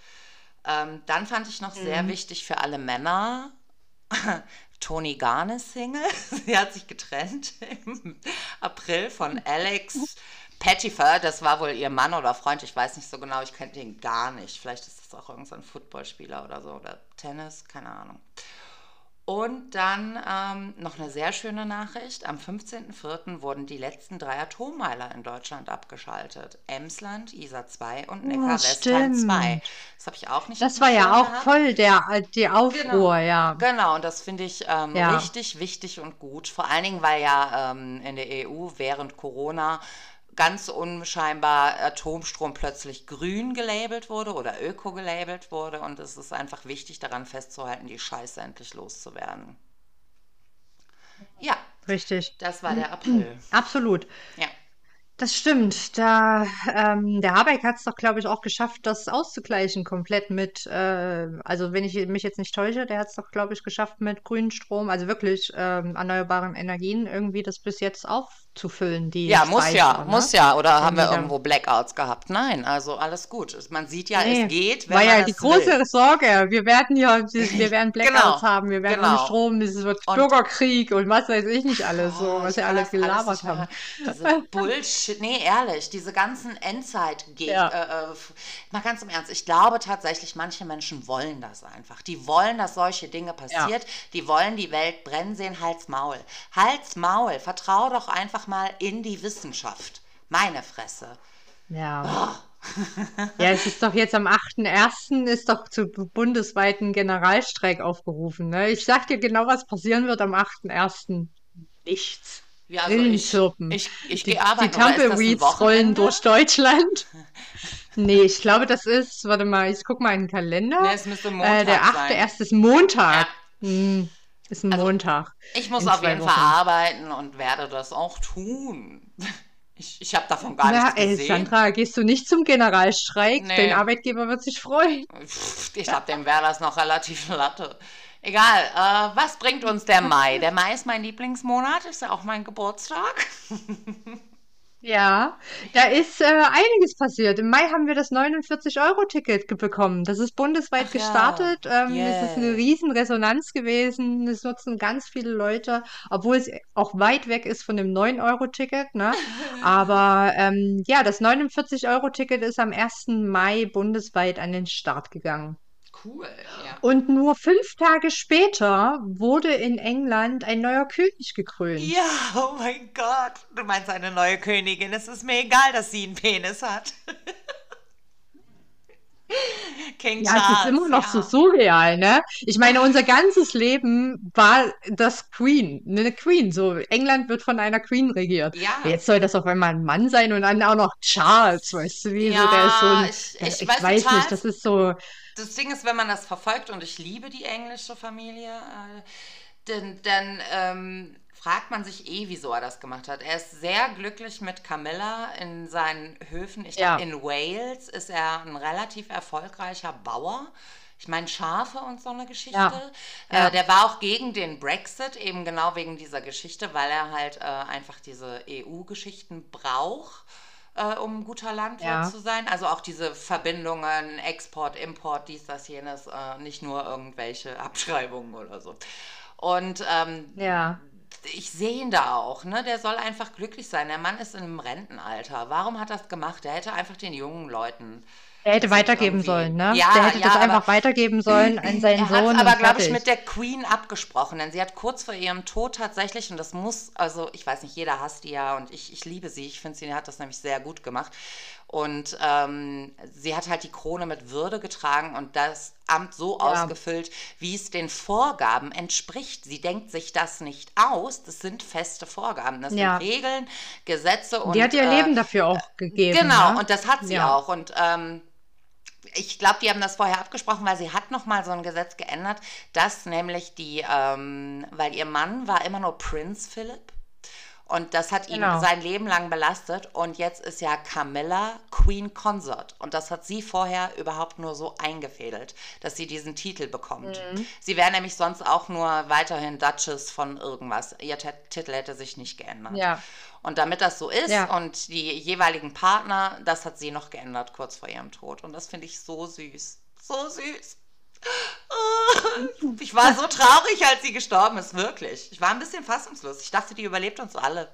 Ähm, dann fand ich noch mhm. sehr wichtig für alle Männer, Toni Garne Single. Sie hat sich getrennt im April von Alex Pettifer. Das war wohl ihr Mann oder Freund. Ich weiß nicht so genau. Ich kenne ihn gar nicht. Vielleicht ist das auch irgendein Footballspieler oder so oder Tennis. Keine Ahnung. Und dann ähm, noch eine sehr schöne Nachricht. Am 15.04. wurden die letzten drei Atommeiler in Deutschland abgeschaltet. Emsland, Isar 2 und Neckar-Westheim 2. Das habe ich auch nicht Das war ja auch gehabt. voll der, äh, die Aufruhr, genau. ja. Genau, und das finde ich ähm, ja. richtig wichtig und gut. Vor allen Dingen, weil ja ähm, in der EU während Corona ganz unscheinbar Atomstrom plötzlich grün gelabelt wurde oder öko gelabelt wurde. Und es ist einfach wichtig, daran festzuhalten, die Scheiße endlich loszuwerden. Ja. Richtig. Das war der April. Absolut. Ja. Das stimmt. Da, ähm, der Habeck hat es doch, glaube ich, auch geschafft, das auszugleichen komplett mit, äh, also wenn ich mich jetzt nicht täusche, der hat es doch, glaube ich, geschafft mit grünem Strom, also wirklich ähm, erneuerbaren Energien irgendwie das bis jetzt auf zu füllen, die Ja, muss ja, ne? muss ja. Oder haben wir irgendwo Blackouts gehabt? Nein, also alles gut. Man sieht ja, nee, es geht. Wenn war ja die große will. Sorge. Wir werden ja, wir werden Blackouts genau, haben, wir werden genau. Strom, es wird und Bürgerkrieg und was weiß ich nicht alles, oh, so, was wir alle gelabert haben. Diese Bullshit, nee, ehrlich, diese ganzen endzeit ja. äh, äh, mal ganz im Ernst, ich glaube tatsächlich, manche Menschen wollen das einfach. Die wollen, dass solche Dinge passiert. Ja. Die wollen die Welt brennen sehen, Hals, Maul. Hals, Maul, vertrau doch einfach mal in die Wissenschaft. Meine Fresse. Ja. Oh. ja, es ist doch jetzt am 8.1. ist doch zu bundesweiten Generalstreik aufgerufen. Ne? Ich sag dir genau, was passieren wird am 8.1. Nichts. Ja, also ich, ich, ich die, arbeiten. Die Tumbleweeds rollen durch Deutschland. nee, ich glaube, das ist, warte mal, ich guck mal in den Kalender. Nee, es müsste Montag äh, der 8.1. ist Montag. Ja. Hm. Ist ein also, Montag. Ich muss auf jeden Wochen. Fall arbeiten und werde das auch tun. Ich, ich habe davon gar Na, nichts gesehen. Ey, Sandra, gehst du nicht zum Generalstreik? Nee. Dein Arbeitgeber wird sich freuen. Ich glaube, dem wäre das noch relativ latte. Egal, äh, was bringt uns der Mai? Der Mai ist mein Lieblingsmonat, ist ja auch mein Geburtstag. Ja, da ist äh, einiges passiert. Im Mai haben wir das 49-Euro-Ticket bekommen. Das ist bundesweit Ach gestartet. Ja. Ähm, yeah. Es ist eine riesen Resonanz gewesen. Es nutzen ganz viele Leute, obwohl es auch weit weg ist von dem 9-Euro-Ticket. Ne? Aber ähm, ja, das 49-Euro-Ticket ist am 1. Mai bundesweit an den Start gegangen. Cool, ja. Und nur fünf Tage später wurde in England ein neuer König gekrönt. Ja, oh mein Gott. Du meinst eine neue Königin. Es ist mir egal, dass sie einen Penis hat. King ja, Charles, es ist immer noch ja. so surreal, ne? Ich meine, unser ganzes Leben war das Queen, eine Queen. So, England wird von einer Queen regiert. Ja. Jetzt soll das auf einmal ein Mann sein und dann auch noch Charles, weißt du, wie ja, so, der ist so ein, ich, ich, ich weiß, weiß nicht, das ist so, das Ding ist, wenn man das verfolgt, und ich liebe die englische Familie, äh, denn, dann ähm, fragt man sich eh, wieso er das gemacht hat. Er ist sehr glücklich mit Camilla in seinen Höfen. Ich ja. glaube, in Wales ist er ein relativ erfolgreicher Bauer. Ich meine, Schafe und so eine Geschichte. Ja. Äh, ja. Der war auch gegen den Brexit, eben genau wegen dieser Geschichte, weil er halt äh, einfach diese EU-Geschichten braucht äh, um guter Landwirt ja. zu sein. Also auch diese Verbindungen, Export, Import, dies, das, jenes, äh, nicht nur irgendwelche Abschreibungen oder so. Und ähm, ja. ich sehe ihn da auch, ne? Der soll einfach glücklich sein. Der Mann ist im Rentenalter. Warum hat er das gemacht? Der hätte einfach den jungen Leuten er hätte weitergeben sollen, ne? Ja, der hätte ja, das einfach weitergeben sollen an seinen er Sohn. aber, glaube ich, mit der Queen abgesprochen, denn sie hat kurz vor ihrem Tod tatsächlich, und das muss, also ich weiß nicht, jeder hasst die ja und ich, ich liebe sie, ich finde, sie hat das nämlich sehr gut gemacht. Und ähm, sie hat halt die Krone mit Würde getragen und das Amt so ja. ausgefüllt, wie es den Vorgaben entspricht. Sie denkt sich das nicht aus. Das sind feste Vorgaben. Das ja. sind Regeln, Gesetze und. Die hat ihr äh, Leben dafür auch gegeben. Genau, ne? und das hat sie ja. auch. Und ähm, ich glaube, die haben das vorher abgesprochen, weil sie hat noch mal so ein Gesetz geändert, dass nämlich die, ähm, weil ihr Mann war immer nur Prinz Philipp Und das hat ihn Genau. sein Leben lang belastet. Und jetzt ist ja Camilla Queen Consort. Und das hat sie vorher überhaupt nur so eingefädelt, dass sie diesen Titel bekommt. Mhm. Sie wäre nämlich sonst auch nur weiterhin Duchess von irgendwas. Ihr T Titel hätte sich nicht geändert. Ja. Und damit das so ist Ja. und die jeweiligen Partner, das hat sie noch geändert kurz vor ihrem Tod. Und das finde ich so süß. So süß. Ich war so traurig, als sie gestorben ist, wirklich. Ich war ein bisschen fassungslos. Ich dachte, die überlebt uns alle.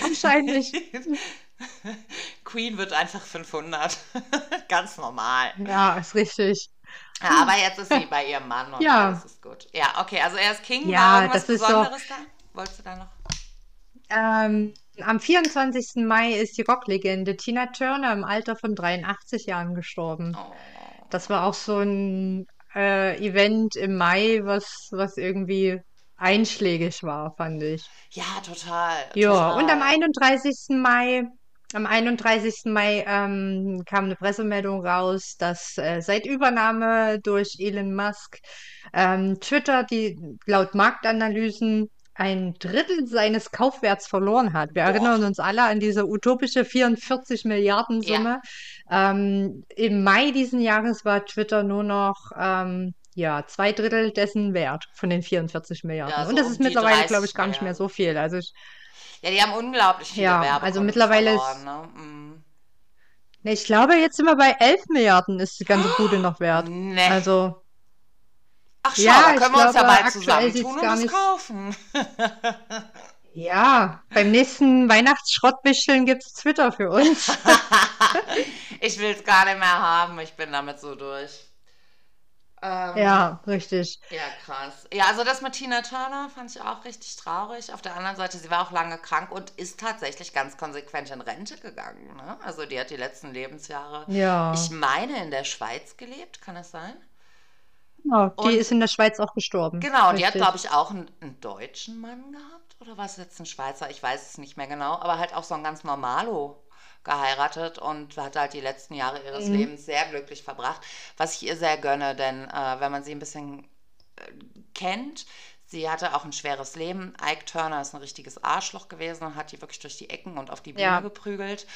Wahrscheinlich. Queen wird einfach 500. Ganz normal. Ja, ist richtig. Ja, aber jetzt ist sie bei ihrem Mann und Ja. alles ist gut. Ja, okay, also er ist King. Ja, war irgendwas das ist doch- da? Wolltest du da noch? Ähm, am 24. Mai ist die Rocklegende Tina Turner im Alter von 83 Jahren gestorben. Oh. Das war auch so ein äh, Event im Mai, was, was irgendwie einschlägig war, fand ich. Ja, total. Ja, und am 31. Mai, am 31. Mai ähm, kam eine Pressemeldung raus, dass äh, seit Übernahme durch Elon Musk ähm, Twitter die laut Marktanalysen ein Drittel seines Kaufwerts verloren hat. Wir Boah. erinnern uns alle an diese utopische 44 Milliarden Summe. Ähm, Im Mai diesen Jahres war Twitter nur noch ähm, ja, zwei Drittel dessen wert von den 44 Milliarden. Ja, so Und das um ist mittlerweile, 30 glaube ich, gar nicht mehr so viel. Also ich, Ja, die haben unglaublich viele Ja, Werbekunden also mittlerweile ist- verloren, ne? Mm. Ich glaube, jetzt sind wir bei 11 Milliarden ist die ganze Bude noch wert. Nee. Also, Ach schau, ja, da können wir uns ja glaube, bald zusammentun und es kaufen. ja, beim nächsten Weihnachtsschrottwichteln gibt es Twitter für uns. ich will es gar nicht mehr haben. Ich bin damit so durch. Ähm, Ja, richtig. Ja, krass. Ja, also das mit Tina Turner fand ich auch richtig traurig. Auf der anderen Seite, sie war auch lange krank und ist tatsächlich ganz konsequent in Rente gegangen. Ne? Also die hat die letzten Lebensjahre, Ja, ich meine, in der Schweiz gelebt, kann es sein? Genau. und- Die ist in der Schweiz auch gestorben. Genau, und die hat, Richtig. glaube ich, auch einen, einen deutschen Mann gehabt. Oder war es jetzt ein Schweizer? Ich weiß es nicht mehr genau. Aber halt auch so ein ganz Normalo geheiratet und hat halt die letzten Jahre ihres Mhm. Lebens sehr glücklich verbracht. Was ich ihr sehr gönne, denn äh, wenn man sie ein bisschen äh, kennt, sie hatte auch ein schweres Leben. Ike Turner ist ein richtiges Arschloch gewesen und hat die wirklich durch die Ecken und auf die Bühne Ja. geprügelt.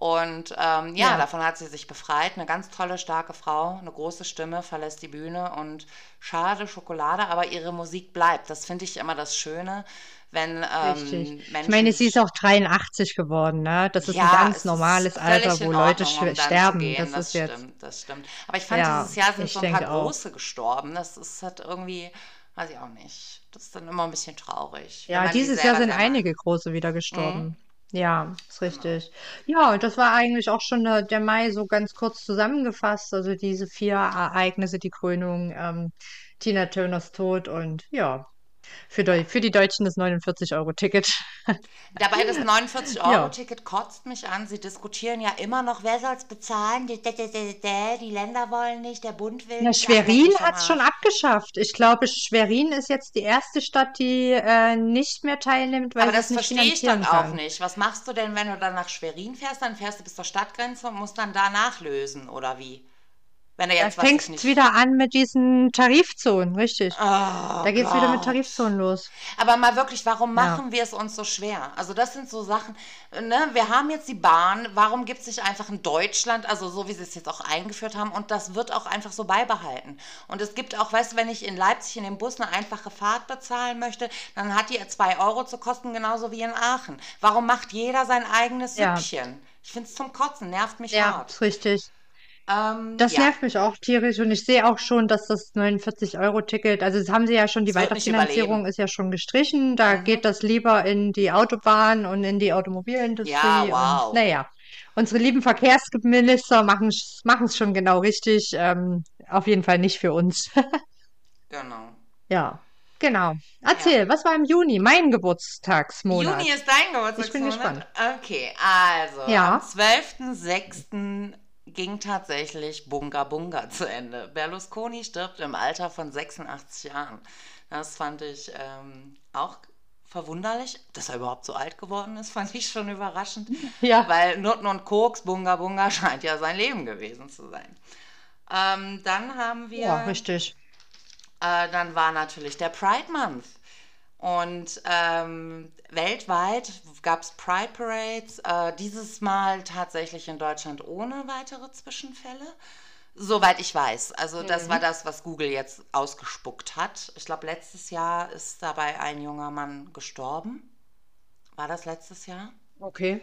Und ähm, ja, Ja. davon hat sie sich befreit. Eine ganz tolle, starke Frau, eine große Stimme, verlässt die Bühne und schade Schokolade, aber ihre Musik bleibt. Das finde ich immer das Schöne, wenn ähm, Richtig. Ich Menschen. meine, sie ist auch 83 geworden, ne? Das ist ein Ja, ganz es ist normales Alter, wo Leute Ordnung, um sterben. gehen. Das Das ist jetzt. stimmt, das stimmt. Aber ich fand, Ja, dieses Jahr sind so ein paar auch. große gestorben. Das ist halt irgendwie, weiß ich auch nicht. Das ist dann immer ein bisschen traurig. Ja, dieses Jahr sind einige große wieder gestorben. Ja, ist richtig. Ja, und das war eigentlich auch schon der, der Mai so ganz kurz zusammengefasst. Also diese vier Ereignisse, die Krönung, ähm, Tina Turners Tod und ja, für, Deu für die Deutschen das 49-Euro-Ticket. Dabei das Ja. 49-Euro-Ticket kotzt mich an. Sie diskutieren ja immer noch, wer soll es bezahlen? Die, die, die, die, Länder wollen nicht, der Bund will Ja, nicht. Schwerin hat es schon abgeschafft. Ich glaube, Schwerin ist jetzt die erste Stadt, die äh, nicht mehr teilnimmt, weil Aber das nicht verstehe ich dann finanzieren auch kann. nicht. Was machst du denn, wenn du dann nach Schwerin fährst? Dann fährst du bis zur Stadtgrenze und musst dann da nachlösen, oder wie? Wenn Da jetzt, ich fängst nicht. wieder an mit diesen Tarifzonen, richtig. Oh Da geht's wieder mit. Tarifzonen los. Aber mal wirklich, warum Ja. machen wir es uns so schwer? Also das sind so Sachen, ne? Wir haben jetzt die Bahn, warum gibt es nicht einfach in Deutschland, also so wie sie es jetzt auch eingeführt haben und das wird auch einfach so beibehalten. Und es gibt auch, weißt du, wenn ich in Leipzig in dem Bus eine einfache Fahrt bezahlen möchte, dann hat die zwei Euro zu kosten, genauso wie in Aachen. Warum macht jeder sein eigenes Ja. Süppchen? Ich finde es zum Kotzen, nervt mich Ja, hart. ist richtig. Ähm, Das ja. nervt mich auch tierisch und ich sehe auch schon, dass das 49-Euro-Ticket, also das haben sie ja schon, die nicht Weiterfinanzierung ist ja schon gestrichen. Da Mhm. geht das lieber in die Autobahn und in die Automobilindustrie. Ja, Und wow. naja, unsere lieben Verkehrsminister machen es schon genau richtig. Ähm, auf jeden Fall nicht für uns. Genau. Ja, genau. Erzähl, was war im Juni? Mein Geburtstagsmonat. Juni ist dein Geburtstagsmonat? Ich bin gespannt. Okay, also Ja. am 12.06. ging tatsächlich Bunga Bunga zu Ende. Berlusconi stirbt im Alter von 86 Jahren. Das fand ich ähm, auch verwunderlich. Dass er überhaupt so alt geworden ist, fand ich schon überraschend. Ja. Weil Nutten und Koks, Bunga Bunga scheint ja sein Leben gewesen zu sein. Ähm, dann haben wir... Ja, richtig. Äh, dann war natürlich der Pride Month. Und ähm, weltweit gab es Pride Parades, äh, dieses Mal tatsächlich in Deutschland ohne weitere Zwischenfälle. Soweit ich weiß. Also das Mhm. war das, was Google jetzt ausgespuckt hat. Ich glaube, letztes Jahr ist dabei ein junger Mann gestorben. War das letztes Jahr? Okay.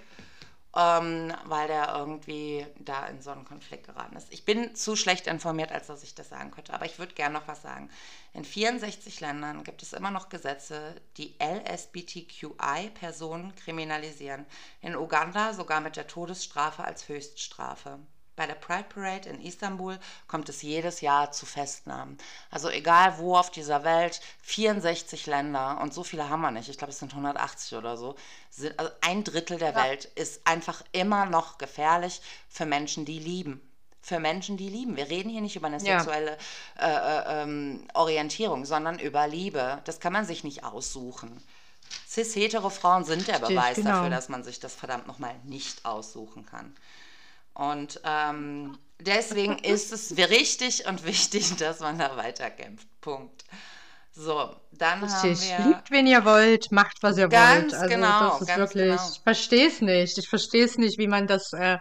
Ähm, weil der irgendwie da in so einen Konflikt geraten ist. Ich bin zu schlecht informiert, als dass ich das sagen könnte, aber ich würde gerne noch was sagen. In 64 Ländern gibt es immer noch Gesetze, die LSBTQI-Personen kriminalisieren. In Uganda sogar mit der Todesstrafe als Höchststrafe. Bei der Pride Parade in Istanbul kommt es jedes Jahr zu Festnahmen. Also egal wo auf dieser Welt, 64 Länder und so viele haben wir nicht. Ich glaube, es sind 180 oder so. Sind, also ein Drittel der Ja. Welt ist einfach immer noch gefährlich für Menschen, die lieben. Für Menschen, die lieben. Wir reden hier nicht über eine Ja. sexuelle äh, äh, ähm, Orientierung, sondern über Liebe. Das kann man sich nicht aussuchen. Cis-hetero Frauen sind der Beweis genau. dafür, dass man sich das verdammt nochmal nicht aussuchen kann. Und ähm, deswegen ist es richtig und wichtig, dass man da weiterkämpft. Punkt. So, dann Richtig. haben wir. Liebt, wen ihr wollt, macht, was ihr Ganz wollt. Also genau, das ist ganz wirklich, genau. ich verstehe es nicht. Ich verstehe es nicht, wie man das, äh,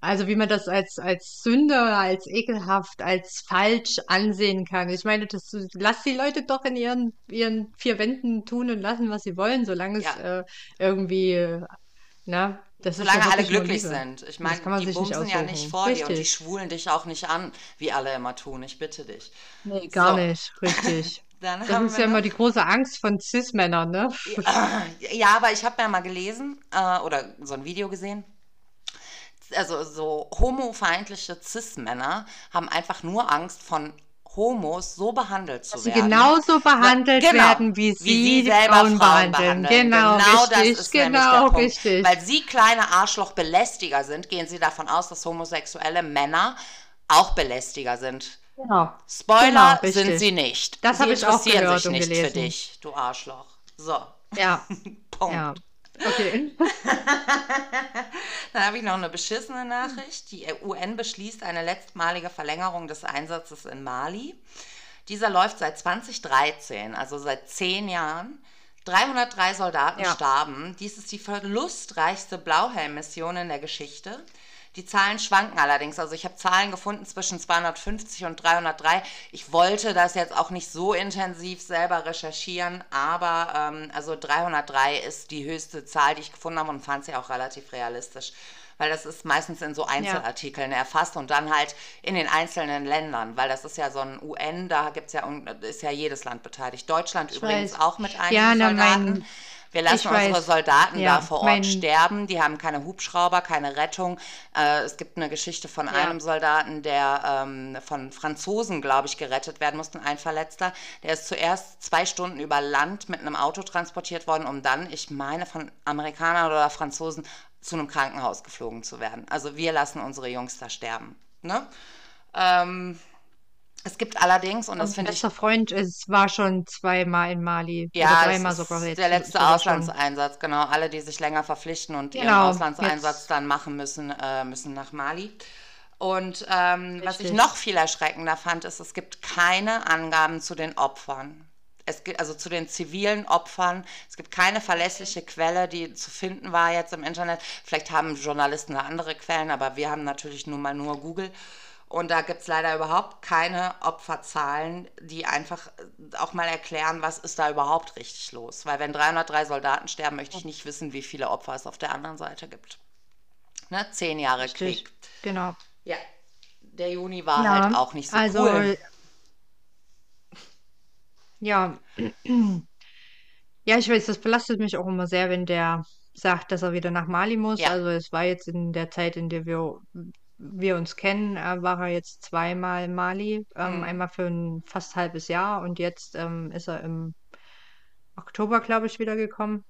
also wie man das als, als Sünde, als ekelhaft, als falsch ansehen kann. Ich meine, das, lasst die Leute doch in ihren, ihren vier Wänden tun und lassen, was sie wollen, solange es Ja. äh, irgendwie, äh, na, das Solange ja alle glücklich sind. Ich meine, die sich nicht bumsen ja nicht vor dir und die Richtig. schwulen dich auch nicht an, wie alle immer tun. Ich bitte dich. Nee, gar So. nicht, richtig. Dann Das haben ist ja immer die große Angst von Cis-Männern, ne? Ja, aber ich habe ja mal gelesen äh, oder so ein Video gesehen. Also so homofeindliche Cis-Männer haben einfach nur Angst von Homos so behandelt zu sie werden. genauso behandelt Genau, werden, wie sie, die selber Frauen behandeln. Genau, das richtig, ist nämlich genau, der Punkt. richtig. Weil sie kleine Arschloch-Belästiger sind, gehen sie davon aus, dass homosexuelle Männer auch Belästiger sind. Genau. Spoiler Genau, sind sie nicht. Das sie hab ich auch gehört sich und nicht für gelesen. dich, du Arschloch. So, Ja, Punkt. ja. Okay. Dann habe ich noch eine beschissene Nachricht. Die UN beschließt eine letztmalige Verlängerung des Einsatzes in Mali. Dieser läuft seit 2013, also seit zehn Jahren. 303 Soldaten Ja. starben. Dies ist die verlustreichste Blauhelm-Mission in der Geschichte. Die Zahlen schwanken allerdings. Also ich habe Zahlen gefunden zwischen 250 und 303. Ich wollte das jetzt auch nicht so intensiv selber recherchieren, aber ähm, also 303 ist die höchste Zahl, die ich gefunden habe und fand sie auch relativ realistisch. Weil das ist meistens in so Einzelartikeln erfasst und dann halt in den einzelnen Ländern, weil das ist ja so ein UN, da gibt's ja, ist ja jedes Land beteiligt. Deutschland übrigens weiß. auch mit einigen Ja, na, Soldaten. mein- Wir lassen unsere. Soldaten Ja, da vor Ort sterben. Die haben keine Hubschrauber, keine Rettung. Äh, es gibt eine Geschichte von Ja. einem Soldaten, der ähm, von Franzosen, glaube ich, gerettet werden musste, ein Verletzter. Der ist zuerst zwei Stunden über Land mit einem Auto transportiert worden, um dann, ich meine, von Amerikanern oder Franzosen zu einem Krankenhaus geflogen zu werden. Also wir lassen unsere Jungs da sterben. Ne? Ähm, es gibt allerdings, und das Mein finde ich bester Freund ist, war schon zweimal in Mali. ja, es dreimal sogar jetzt. der letzte. Auslandseinsatz, genau. Alle, die sich länger verpflichten und ihren Genau, Auslandseinsatz jetzt- dann machen müssen, äh, müssen nach Mali. Und ähm, was ich noch viel erschreckender fand, ist, es gibt keine Angaben zu den Opfern. Es gibt also zu den zivilen Opfern. Es gibt keine verlässliche Quelle, die zu finden war jetzt im Internet. Vielleicht haben Journalisten da andere Quellen, aber wir haben natürlich nun mal nur Google. Und da gibt es leider überhaupt keine Opferzahlen, die einfach äh, auch mal erklären, was ist da überhaupt richtig los. Weil wenn 303 Soldaten sterben, möchte ich nicht wissen, wie viele Opfer es auf der anderen Seite gibt. Ne? Zehn Jahre. Krieg. Genau. Ja, der Juni war Ja, halt auch nicht so also, cool. Ja. Ja, ich weiß, das belastet mich auch immer sehr, wenn der sagt, dass er wieder nach Mali muss. Ja. Also es war jetzt in der Zeit, in der wir, wir uns kennen, äh, war er jetzt zweimal in Mali. Ähm, Mhm. einmal für ein fast halbes Jahr und jetzt ähm, ist er im Oktober, glaube ich, wiedergekommen.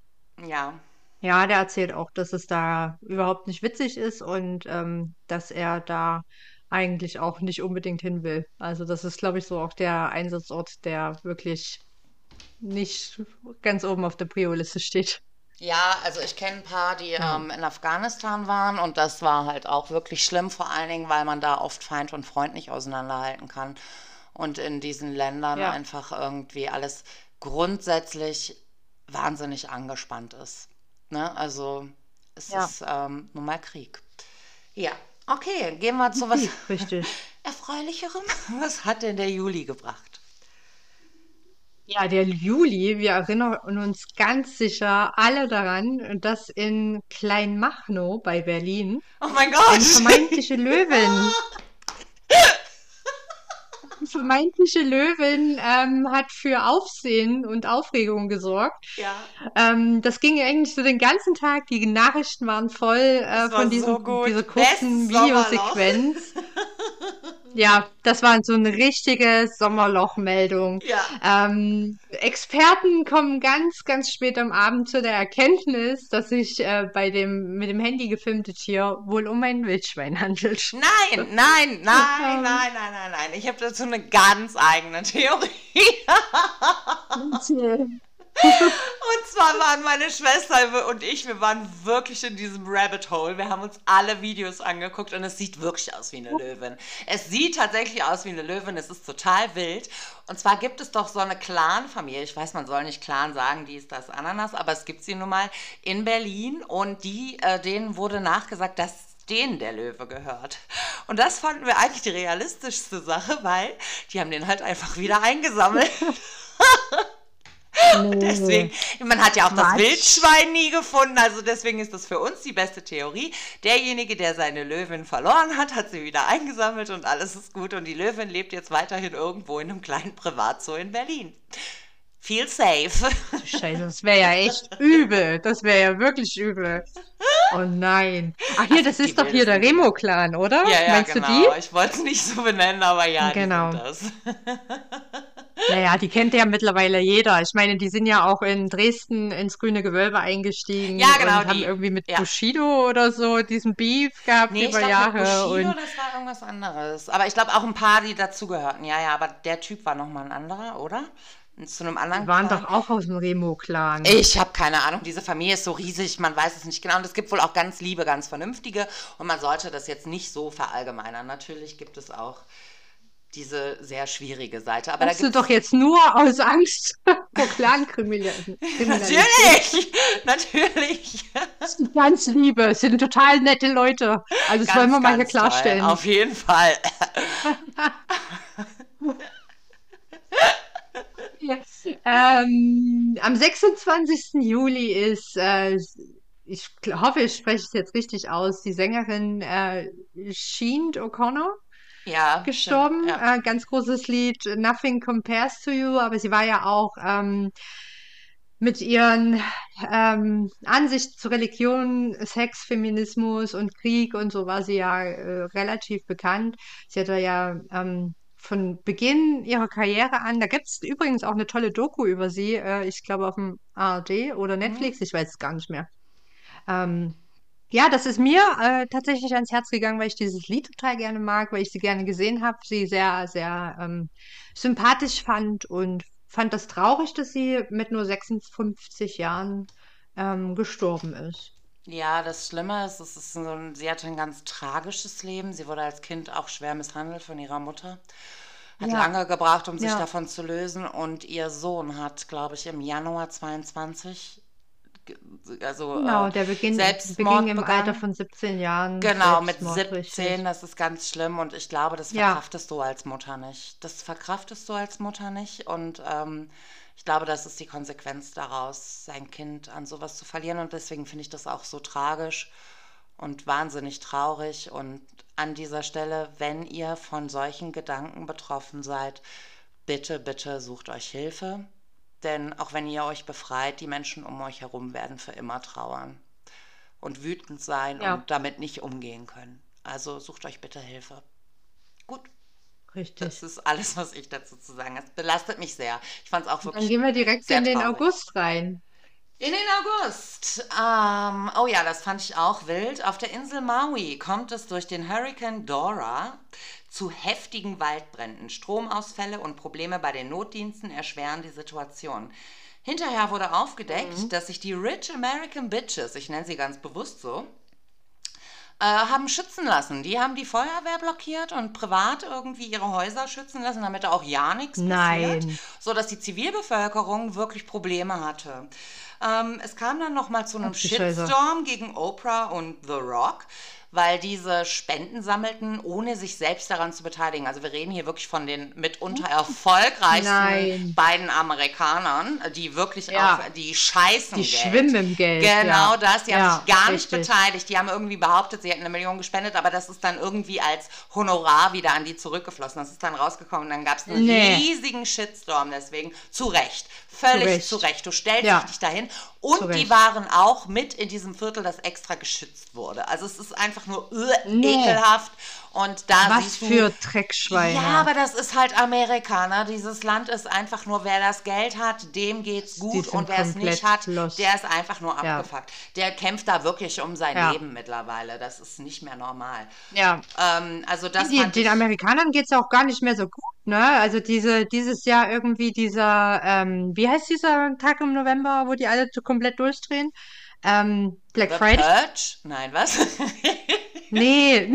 Ja, Ja, der erzählt auch, dass es da überhaupt nicht witzig ist und ähm, dass er da eigentlich auch nicht unbedingt hin will. Also das ist, glaube ich, so auch der Einsatzort, der wirklich nicht ganz oben auf der Prio-Liste steht. Ja, also ich kenne ein paar, die Ja. ähm, in Afghanistan waren und das war halt auch wirklich schlimm, vor allen Dingen, weil man da oft Feind und Freund nicht auseinanderhalten kann und in diesen Ländern Ja. einfach irgendwie alles grundsätzlich wahnsinnig angespannt ist. Ne? Also es Ja. ist ähm, nun mal Krieg. Ja, okay, gehen wir zu was Richtig. Erfreulicherem. Was hat denn der Juli gebracht? Ja, der Juli, wir erinnern uns ganz sicher alle daran, dass in Kleinmachnow bei Berlin Oh mein eine Gott! vermeintliche Löwin, vermeintliche Löwin ähm, hat für Aufsehen und Aufregung gesorgt. Ja, Ähm, das ging eigentlich so den ganzen Tag. Die Nachrichten waren voll äh, Das war von so diesem, gut. dieser kurzen Bestes Sommerloch. Videosequenz. Ja, das war so eine richtige Sommerlochmeldung. ja. Ähm, Experten kommen ganz, ganz spät am Abend zu der Erkenntnis, dass sich äh, bei dem mit dem Handy gefilmte Tier wohl um ein Wildschwein handelt. Nein, nein, nein, nein, nein, nein, nein. Ich habe dazu eine ganz eigene Theorie. Und zwar waren meine Schwester und ich, wir waren wirklich in diesem Rabbit Hole. Wir haben uns alle Videos angeguckt und es sieht wirklich aus wie eine Löwin. Es sieht tatsächlich aus wie eine Löwin. Es ist total wild. Und zwar gibt es doch so eine Clan-Familie. Ich weiß, man soll nicht Clan sagen, die ist das Ananas, aber es gibt sie nun mal in Berlin und die, äh, denen wurde nachgesagt, dass denen der Löwe gehört. Und das fanden wir eigentlich die realistischste Sache, weil die haben den halt einfach wieder eingesammelt. Deswegen, man hat ja auch das Quatsch. Wildschwein nie gefunden, also deswegen ist das für uns die beste Theorie. Derjenige, der seine Löwin verloren hat, hat sie wieder eingesammelt und alles ist gut und die Löwin lebt jetzt weiterhin irgendwo in einem kleinen Privatzoo in Berlin. Feel safe. Scheiße, das wäre ja echt übel. Das wäre ja wirklich übel. Oh nein. Ach hier, das die ist doch hier der Remo-Clan, oder? Ja, ja, Meinst genau. du die? Ich wollte es nicht so benennen, aber ja, Genau. das. Naja, die kennt ja mittlerweile jeder. Ich meine, die sind ja auch in Dresden ins grüne Gewölbe eingestiegen Ja, genau, und haben die. irgendwie mit Ja. Bushido oder so diesen Beef gehabt Nee, ich über glaube, Jahre. mit Bushido, und das war irgendwas anderes. Aber ich glaube auch ein paar, die dazugehörten. Ja, ja, aber der Typ war nochmal ein anderer, oder? Zu einem anderen die waren Clan. doch auch aus dem Remo-Clan. Ich habe keine Ahnung, diese Familie ist so riesig, man weiß es nicht genau. Und es gibt wohl auch ganz liebe, ganz vernünftige. Und man sollte das jetzt nicht so verallgemeinern. Natürlich gibt es auch diese sehr schwierige Seite. Aber da Hast du gibt doch jetzt nur aus Angst vor Clankriminalität. Natürlich, natürlich. Das sind ganz liebe, es sind total nette Leute. Also das Ganz, wollen wir mal hier klarstellen. Toll. Auf jeden Fall. Ähm, am 26. Juli ist, äh, ich hoffe, ich spreche es jetzt richtig aus, die Sängerin äh, Sinead O'Connor Ja, gestorben. stimmt, Ja. Äh, ganz großes Lied, Nothing Compares to You, aber sie war ja auch ähm, mit ihren ähm, Ansichten zu Religion, Sex, Feminismus und Krieg und so war sie ja äh, relativ bekannt. Sie hatte ja ähm, von Beginn ihrer Karriere an, da gibt es übrigens auch eine tolle Doku über sie, äh, ich glaube auf dem ARD oder Netflix, ich weiß es gar nicht mehr. Ähm, ja, das ist mir äh, tatsächlich ans Herz gegangen, weil ich dieses Lied total gerne mag, weil ich sie gerne gesehen habe, sie sehr, sehr ähm, sympathisch fand und fand das traurig, dass sie mit nur 56 Jahren ähm, gestorben ist. Ja, das Schlimme ist, es ist so ein, sie hatte ein ganz tragisches Leben. Sie wurde als Kind auch schwer misshandelt von ihrer Mutter. Hat Ja. lange gebraucht, um sich Ja. davon zu lösen. Und ihr Sohn hat, glaube ich, im Januar 22, ge- also Genau, äh, der beginn, Selbstmord beging im Alter begangen. von 17 Jahren. Genau, mit Selbstmord, 17, richtig. das ist ganz schlimm und ich glaube, das Ja. verkraftest du als Mutter nicht. Das verkraftest du als Mutter nicht und ähm, ich glaube, das ist die Konsequenz daraus, sein Kind an sowas zu verlieren und deswegen finde ich das auch so tragisch und wahnsinnig traurig und an dieser Stelle, wenn ihr von solchen Gedanken betroffen seid, bitte, bitte sucht euch Hilfe, denn auch wenn ihr euch befreit, die Menschen um euch herum werden für immer trauern und wütend sein Ja. und damit nicht umgehen können. Also sucht euch bitte Hilfe. Gut, Richtig. das ist alles, was ich dazu zu sagen habe. Es belastet mich sehr. Ich fand es auch Dann wirklich gehen wir direkt in den traurig. August rein. In den August. Ähm, oh ja, das fand ich auch wild. Auf der Insel Maui kommt es durch den Hurricane Dora zu heftigen Waldbränden. Stromausfälle und Probleme bei den Notdiensten erschweren die Situation. Hinterher wurde aufgedeckt, dass sich die Rich American Bitches, ich nenne sie ganz bewusst so, äh, haben schützen lassen. Die haben die Feuerwehr blockiert und privat irgendwie ihre Häuser schützen lassen, damit da auch ja nichts passiert. Nein. So dass die Zivilbevölkerung wirklich Probleme hatte. Ähm, es kam dann nochmal zu einem. Shitstorm gegen Oprah und The Rock, weil diese Spenden sammelten, ohne sich selbst daran zu beteiligen. Also wir reden hier wirklich von den mitunter erfolgreichsten Nein. beiden Amerikanern, die wirklich Ja. auf die scheißen Die Geld. schwimmen im Geld. Genau ja. das, die haben Ja, sich gar nicht richtig. beteiligt. Die haben irgendwie behauptet, sie hätten eine Million gespendet, aber das ist dann irgendwie als Honorar wieder an die zurückgeflossen. Das ist dann rausgekommen und dann gab es einen Nee. riesigen Shitstorm deswegen. Zu Recht. Völlig Recht. zu Recht. Du stellst dich dahin. Und die Recht. waren auch mit in diesem Viertel, das extra geschützt wurde. Also es ist einfach nur äh, Nee. ekelhaft. Und da Was siehst du, für Dreckschweine. ja, aber das ist halt Amerika, ne? Dieses Land ist einfach nur, wer das Geld hat, dem geht's gut und wer es nicht hat, lost. der ist einfach nur Ja. abgefuckt. Der kämpft da wirklich um sein Ja. Leben mittlerweile. Das ist nicht mehr normal. ja. Ähm, also das Die, den Amerikanern geht es auch gar nicht mehr so gut, ne? Also diese, dieses Jahr irgendwie dieser, ähm, wie heißt dieser Tag im November, wo die alle so komplett durchdrehen? Ähm, Black The Friday? Purge? Nein, was? Nee.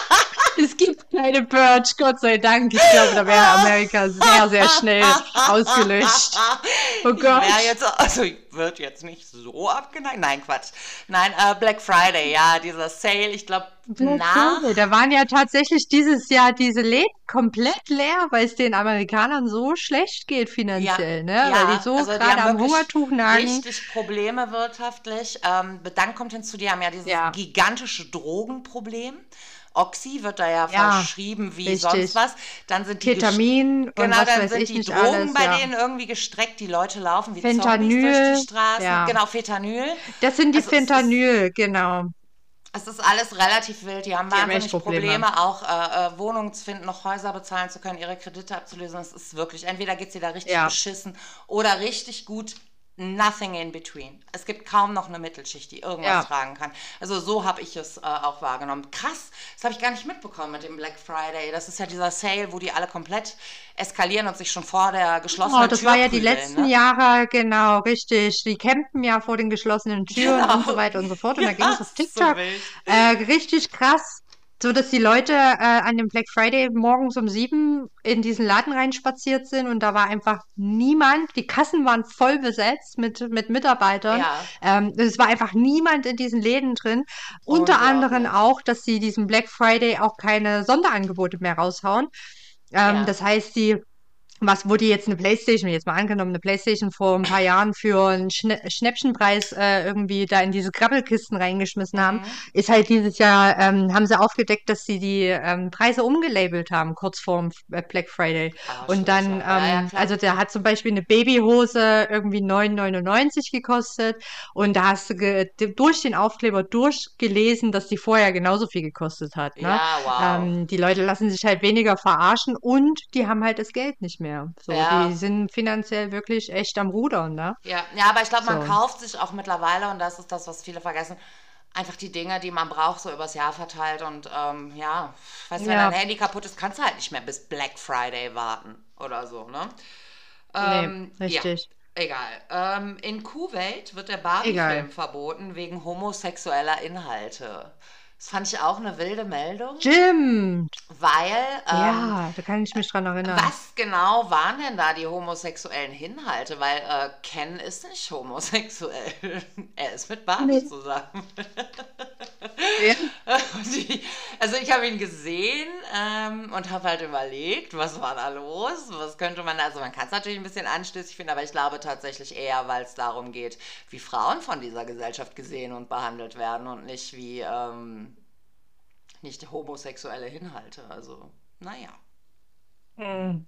Es gibt keine Purge, Gott sei Dank. Ich glaube, da wäre Amerika sehr, sehr schnell ausgelöscht. Oh Gott. Ja, jetzt, also ich wird jetzt nicht so abgeneigt. Nein, Quatsch. Nein, äh, Black Friday, ja, dieser Sale, ich glaube, nach Friday, Da waren ja tatsächlich dieses Jahr diese Läden komplett leer, weil es den Amerikanern so schlecht geht finanziell, ne? Weil die so also gerade am Hungertuch nagen. Richtig Probleme wirtschaftlich. Ähm, dann kommt hinzu, die haben ja dieses Ja. gigantische Drogenproblem. Oxy wird da ja, Ja, verschrieben wie richtig. sonst was. Dann sind die Ketamin und Genau, dann sind die Drogen alles, bei ja. denen irgendwie gestreckt. Die Leute laufen wie Fentanyl, Zombies durch die Straßen. ja. Genau, Fentanyl. Das sind die Also es ist- Fentanyl, genau. Es ist alles relativ wild. Die haben Die haben wahnsinnig echt Probleme. Probleme, auch äh, äh, Wohnungen zu finden, noch Häuser bezahlen zu können, ihre Kredite abzulösen. Es ist wirklich, entweder geht es dir da richtig beschissen oder richtig gut. Nothing in between. Es gibt kaum noch eine Mittelschicht, die irgendwas Ja. tragen kann. Also so habe ich es äh, auch wahrgenommen. Krass, das habe ich gar nicht mitbekommen mit dem Black Friday. Das ist ja dieser Sale, wo die alle komplett eskalieren und sich schon vor der geschlossenen Oh, das Tür war ja die prügeln, letzten ne? Jahre, genau, richtig. Die campen ja vor den geschlossenen Türen Genau. und so weiter und so fort. Und da Ja, ging es auf so TikTok wild. äh, richtig krass. So dass die Leute äh, an dem Black Friday morgens um sieben in diesen Laden reinspaziert sind und da war einfach niemand. Die Kassen waren voll besetzt mit, mit Mitarbeitern. Ja. Ähm, es war einfach niemand in diesen Läden drin. Unter anderem Unglaublich. auch, dass sie diesen Black Friday auch keine Sonderangebote mehr raushauen. Ähm, Ja. Das heißt, die, was, die jetzt eine Playstation, jetzt mal angenommen, eine Playstation vor ein paar Jahren für einen Schna Schnäppchenpreis äh, irgendwie da in diese Grabbelkisten reingeschmissen haben, Mhm. ist halt dieses Jahr, ähm, haben sie aufgedeckt, dass sie die ähm, Preise umgelabelt haben, kurz vorm äh, Black Friday. Ah, Und dann, ähm. Ja, ja, klar. also der hat zum Beispiel eine Babyhose irgendwie 9,99 gekostet und da hast du durch den Aufkleber durchgelesen, dass die vorher genauso viel gekostet hat. Ne? Ja, wow. Ähm, die Leute lassen sich halt weniger verarschen und die haben halt das Geld nicht mehr. So, Ja. die sind finanziell wirklich echt am Rudern, ne? Ja, ja, aber ich glaube, man So. kauft sich auch mittlerweile, und das ist das, was viele vergessen, einfach die Dinge, die man braucht, so übers Jahr verteilt. Und ähm, ja, weißt du, wenn Ja. dein Handy kaputt ist, kannst du halt nicht mehr bis Black Friday warten oder so, ne? Nee, Ähm, richtig. Ja, egal. Ähm, in Kuwait wird der. Barbie-Film verboten wegen homosexueller Inhalte. Das fand ich auch eine wilde Meldung, Stimmt. weil ähm, ja, da kann ich mich dran erinnern. was genau waren denn da die homosexuellen Inhalte? Weil äh, Ken ist nicht homosexuell. er ist mit Barbie Nee. zusammen. Ja. Die, also ich habe ihn gesehen ähm, und habe halt überlegt, was war da los? Was könnte man, also man kann es natürlich ein bisschen anstößig finden, aber ich glaube tatsächlich eher, weil es darum geht, wie Frauen von dieser Gesellschaft gesehen und behandelt werden und nicht wie, ähm, nicht homosexuelle Inhalte. Also, naja. Hm.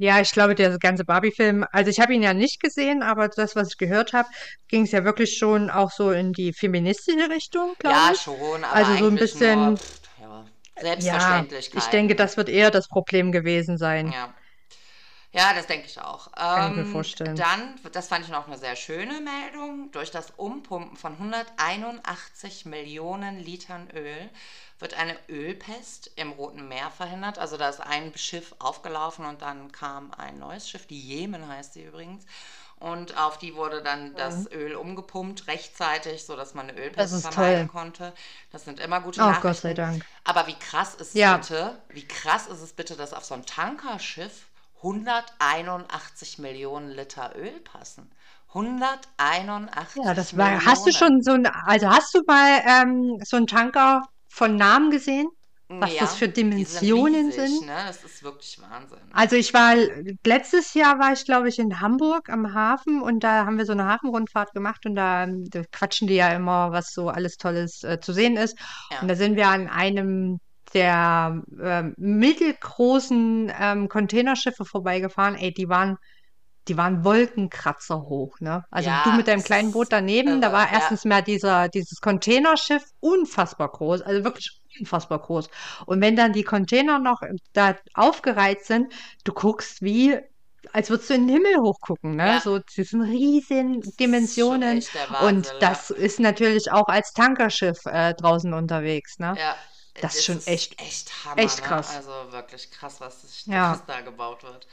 Ja, ich glaube, der ganze Barbie-Film, also ich habe ihn ja nicht gesehen, aber das, was ich gehört habe, ging es ja wirklich schon auch so in die feministische Richtung, glaube Ja, ich. schon, aber Also so ein bisschen- nur, ja, Ja, Selbstverständlichkeit. ich denke, das wird eher das Problem gewesen sein. Ja. Ja, das denke ich auch. Kann ich mir Ähm, vorstellen. Dann, das fand ich noch eine sehr schöne Meldung, durch das Umpumpen von 181 Millionen Litern Öl wird eine Ölpest im Roten Meer verhindert. Also da ist ein Schiff aufgelaufen und dann kam ein neues Schiff, die Jemen heißt sie übrigens. und auf die wurde dann das Öl umgepumpt rechtzeitig, sodass man eine Ölpest vermeiden toll. konnte. Das sind immer gute Oh, Nachrichten. Gott sei Dank. Aber wie krass ist es Ja. bitte, wie krass ist es bitte, dass auf so ein Tankerschiff 181 Millionen Liter Öl passen? 181 Ja, das war. Millionen. Hast du schon so ein, also hast du mal ähm, so einen Tanker von Namen gesehen? was das für Dimensionen riesig, sind? Ne? Das ist wirklich Wahnsinn. Also ich war letztes Jahr war ich glaube ich in Hamburg am Hafen und da haben wir so eine Hafenrundfahrt gemacht und da, da quatschen die ja immer, was so alles Tolles äh, zu sehen ist. Ja. Und da sind wir an einem der ähm, mittelgroßen ähm, Containerschiffe vorbeigefahren. Ey, die waren die waren Wolkenkratzer hoch, ne? Also Ja, du mit deinem kleinen ist Boot daneben, da irre, war ja. erstens mehr dieser, dieses Containerschiff unfassbar groß, also wirklich unfassbar groß. Und wenn dann die Container noch da aufgereiht sind, du guckst wie, als würdest du in den Himmel hochgucken, ne? Ja. So, das sind riesen Dimensionen. Wahnsinn, Und ja. das ist natürlich auch als Tankerschiff äh, draußen unterwegs, ne? Ja, Das ist schon echt- echt Hammer, echt ne? krass. Also wirklich krass, was, Ja. was da gebaut wird.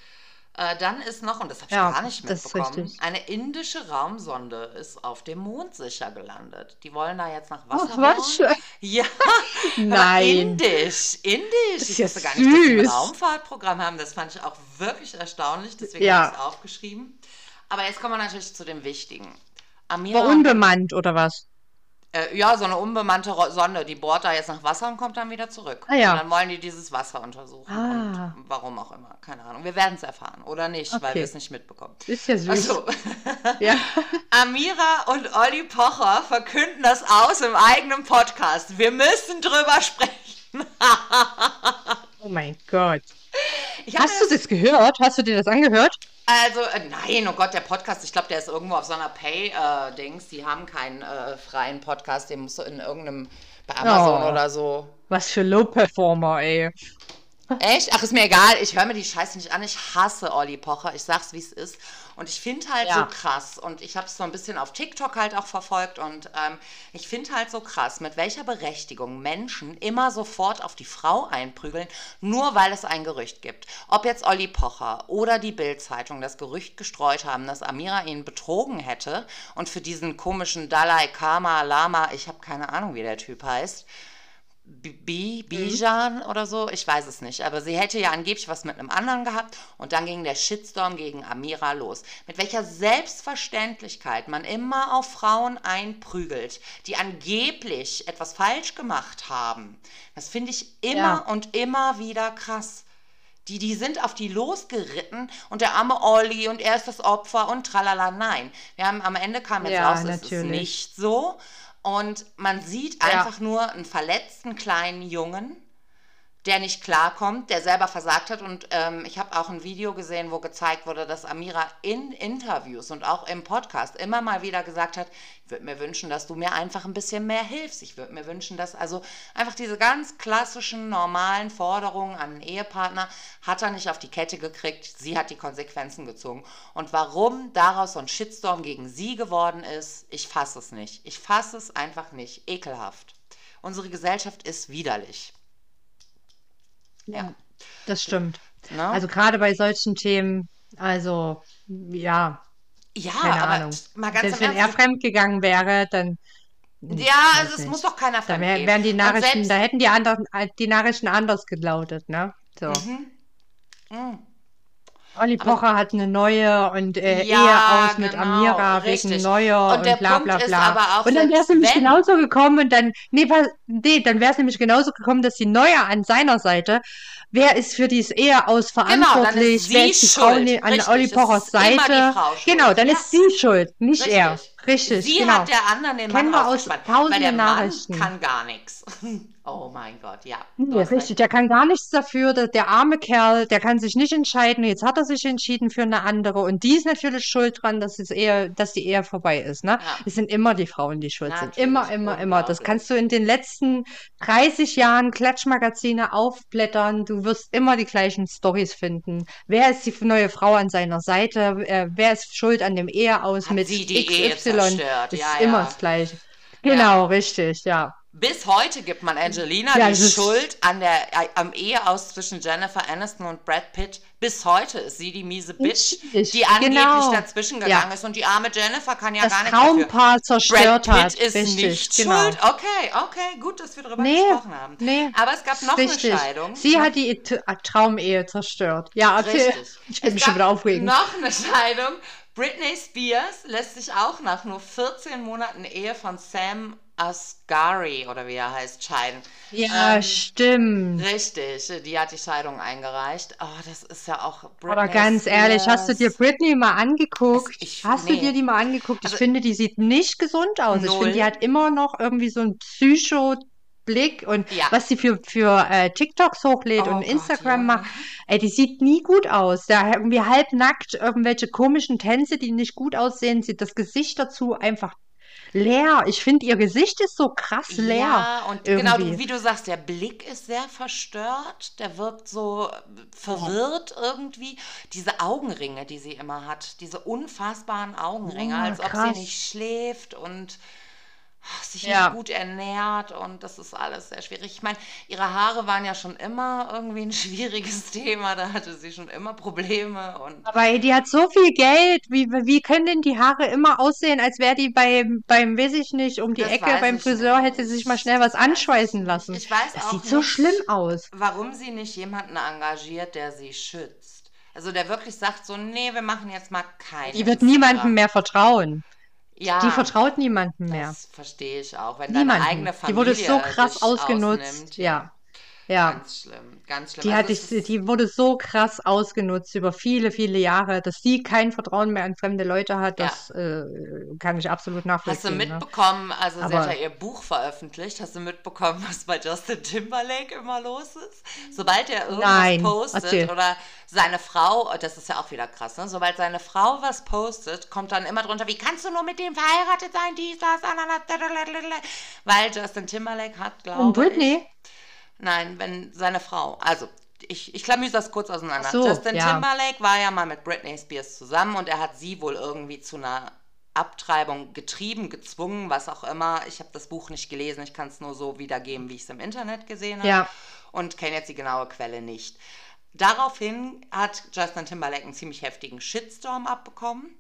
Äh, dann ist noch, und das habe ich Ja, gar nicht das mitbekommen, eine indische Raumsonde ist auf dem Mond sicher gelandet. Die wollen da jetzt nach Wasser Ach, was? Ja, Nein. indisch, indisch. ist Ich wusste gar nicht, dass die ein. Raumfahrtprogramm haben. Das fand ich auch wirklich erstaunlich, deswegen Ja. habe ich es aufgeschrieben. Aber jetzt kommen wir natürlich zu dem Wichtigen. Amira, War unbemannt oder was? Äh, ja, so eine unbemannte Sonde, die bohrt da jetzt nach Wasser und kommt dann wieder zurück. Ah, ja. Und dann wollen die dieses Wasser untersuchen. Ah. Und warum auch immer, keine Ahnung. Wir werden es erfahren oder nicht, weil Okay. wir es nicht mitbekommen. Ist ja süß. Also, Ja. Amira und Olli Pocher verkünden das aus im eigenen Podcast. Wir müssen drüber sprechen. Oh mein Gott. Ich Hast du das gehört? Hast du dir das angehört? Also, äh, nein, oh Gott, der Podcast, ich glaube, der ist irgendwo auf so einer Pay-Dings. die haben keinen äh, freien Podcast, den musst du in irgendeinem, bei Amazon Oh. oder so. Was für Low-Performer, ey. Echt? Ach, ist mir egal. Ich höre mir die Scheiße nicht an. Ich hasse Olli Pocher. Ich sag's, wie es ist. Und ich finde halt Ja. so krass. Und ich habe es so ein bisschen auf TikTok halt auch verfolgt. Und ähm, ich finde halt so krass, mit welcher Berechtigung Menschen immer sofort auf die Frau einprügeln, nur weil es ein Gerücht gibt. Ob jetzt Olli Pocher oder die Bild-Zeitung das Gerücht gestreut haben, dass Amira ihn betrogen hätte und für diesen komischen Dalai Kama Lama, ich habe keine Ahnung, wie der Typ heißt, Bi- Bijan oder so, ich weiß es nicht. Aber sie hätte ja angeblich was mit einem anderen gehabt und dann ging der Shitstorm gegen Amira los. Mit welcher Selbstverständlichkeit man immer auf Frauen einprügelt, die angeblich etwas falsch gemacht haben. Das finde ich immer Ja. und immer wieder krass. Die, die sind auf die losgeritten und der arme Olli und er ist das Opfer und tralala. Nein, wir haben am Ende kam jetzt Ja, raus, es ist natürlich. nicht so. Und man sieht Ja. einfach nur einen verletzten kleinen Jungen, der nicht klarkommt, der selber versagt hat. Und ähm, ich habe auch ein Video gesehen, wo gezeigt wurde, dass Amira in Interviews und auch im Podcast immer mal wieder gesagt hat, ich würde mir wünschen, dass du mir einfach ein bisschen mehr hilfst. Ich würde mir wünschen, dass also einfach diese ganz klassischen, normalen Forderungen an einen Ehepartner hat er nicht auf die Kette gekriegt. Sie hat die Konsequenzen gezogen. Und warum daraus so ein Shitstorm gegen sie geworden ist, ich fasse es nicht. Ich fasse es einfach nicht. Ekelhaft. Unsere Gesellschaft ist widerlich. Ja. Das stimmt. Ne? Also gerade bei solchen Themen, also ja, ja, keine aber Ahnung. mal ganz Selbst wenn er Ernst. fremdgegangen wäre, dann Ja, also es nicht. muss doch keiner da fremd gehen. wären die Nachrichten, selbst- da hätten die anderen die Nachrichten anders gelautet, ne? So. Mhm. Mhm. Olli Aber- Pocher hat eine neue und äh, Ja, Ehe aus mit genau, Amira wegen richtig. neuer Und und, bla Punkt bla bla. aber auch, und dann wäre es nämlich wenn- genauso gekommen und dann, nee, nee dann wäre es nämlich genauso gekommen, dass die Neue an seiner Seite, wer ist für dieses Ehe aus Genau, dann ist verantwortlich, sie wer ist die Frau ne- an Richtig, Olli Pochers Seite? Genau, dann Ja. ist sie schuld, nicht Richtig. er. Richtig, Sie genau. hat der anderen den Kennen Mann wir aus tausenden der Mann Nachrichten. kann gar nichts. Oh mein Gott, ja. Du hast richtig, der kann gar nichts dafür. Der, der arme Kerl, der kann sich nicht entscheiden. Jetzt hat er sich entschieden für eine andere. Und die ist natürlich schuld dran, dass es eher, dass die Ehe vorbei ist. Ne? Ja. Es sind immer die Frauen, die schuld sind. Natürlich, Immer, immer, immer. Das kannst du in den letzten 30 Jahren Klatschmagazine aufblättern. Du wirst immer die gleichen Stories finden. Wer ist die neue Frau an seiner Seite? Wer ist schuld an dem Ehe aus Hat mit sie die Ehe XY? zerstört? Das Ja, ist immer ja. das Gleiche. Genau, richtig, ja. Bis heute gibt man Angelina Ja, die Schuld an der, äh, am Eheaus zwischen Jennifer Aniston und Brad Pitt. Bis heute ist sie die miese Bitch, die angeblich genau. dazwischen gegangen Ja. ist. Und die arme Jennifer kann ja Das gar nichts dafür. Traumpaar zerstört Brad Pitt hat. ist Richtig, nicht genau. schuld. Okay, okay, gut, dass wir darüber Nee, gesprochen haben. nee. Aber es gab noch Richtig. eine Scheidung. Sie hat die T- Traumehe zerstört. Ja, erzähl. Richtig. Ich bin Es mich schon wieder aufregen. Noch eine Scheidung. Britney Spears lässt sich auch nach nur 14 Monaten Ehe von Sam Asghari oder wie er heißt scheiden. Ja, Ähm, stimmt. Richtig, die hat die Scheidung eingereicht. Oh, das ist ja auch Britney Aber ganz ehrlich, hast du dir Spears. Britney mal angeguckt? Ich- hast du nee. dir die mal angeguckt? Ich Also- finde, die sieht nicht gesund aus. Ich Null. finde, die hat immer noch irgendwie so einen Psycho-Blick und Ja. was sie für, für äh, TikToks hochlädt Oh und Gott, Instagram ja. macht, ey, die sieht nie gut aus. Da irgendwie halbnackt irgendwelche komischen Tänze, die nicht gut aussehen, sieht das Gesicht dazu einfach leer. Ich finde, ihr Gesicht ist so krass leer. Ja, und genau, irgendwie. du- wie du sagst, der Blick ist sehr verstört, der wirkt so äh, verwirrt irgendwie. Diese Augenringe, die sie immer hat, diese unfassbaren Augenringe, Ja, als ob krass. sie nicht schläft und sich Ja. nicht gut ernährt und das ist alles sehr schwierig. Ich meine, ihre Haare waren ja schon immer irgendwie ein schwieriges Thema, da hatte sie schon immer Probleme und Aber ey, die hat so viel Geld. Wie, wie können denn die Haare immer aussehen, als wäre die beim, beim, weiß ich nicht, um die Das Ecke beim Friseur, nicht. hätte sie sich mal schnell was anschweißen lassen. Ich weiß das auch sieht so nicht. schlimm aus. warum sie nicht jemanden engagiert, der sie schützt. Also der wirklich sagt so, nee, wir machen jetzt mal keine. Die wird niemandem mehr vertrauen. Ja, Die vertraut niemandem mehr. das verstehe ich auch. Wenn deine Niemanden. eigene Die Familie wurde so krass ausgenutzt. ausnimmt, Ja. Ja. Ganz schlimm, ganz schlimm. Die, Also hatte ich, die wurde so krass ausgenutzt über viele, viele Jahre, dass sie kein Vertrauen mehr an fremde Leute hat. Ja. Das äh, kann ich absolut Hast du nachvollziehen. ne? mitbekommen, also sie hat Aber- ja ihr Buch veröffentlicht, hast du mitbekommen, was bei Justin Timberlake immer los ist? Sobald er irgendwas Nein, postet erzähl. oder seine Frau, das ist ja auch wieder krass, ne? sobald seine Frau was postet, kommt dann immer drunter, wie kannst du nur mit dem verheiratet sein, dies, das, ananas, weil Justin Timberlake hat, glaube Und Britney? ich, Nein, wenn seine Frau. Also, ich, ich klamüse das kurz auseinander. So, Justin ja. Timberlake war ja mal mit Britney Spears zusammen und er hat sie wohl irgendwie zu einer Abtreibung getrieben, gezwungen, was auch immer. Ich habe das Buch nicht gelesen, ich kann es nur so wiedergeben, wie ich es im Internet gesehen habe. Ja. Und kenne jetzt die genaue Quelle nicht. Daraufhin hat Justin Timberlake einen ziemlich heftigen Shitstorm abbekommen.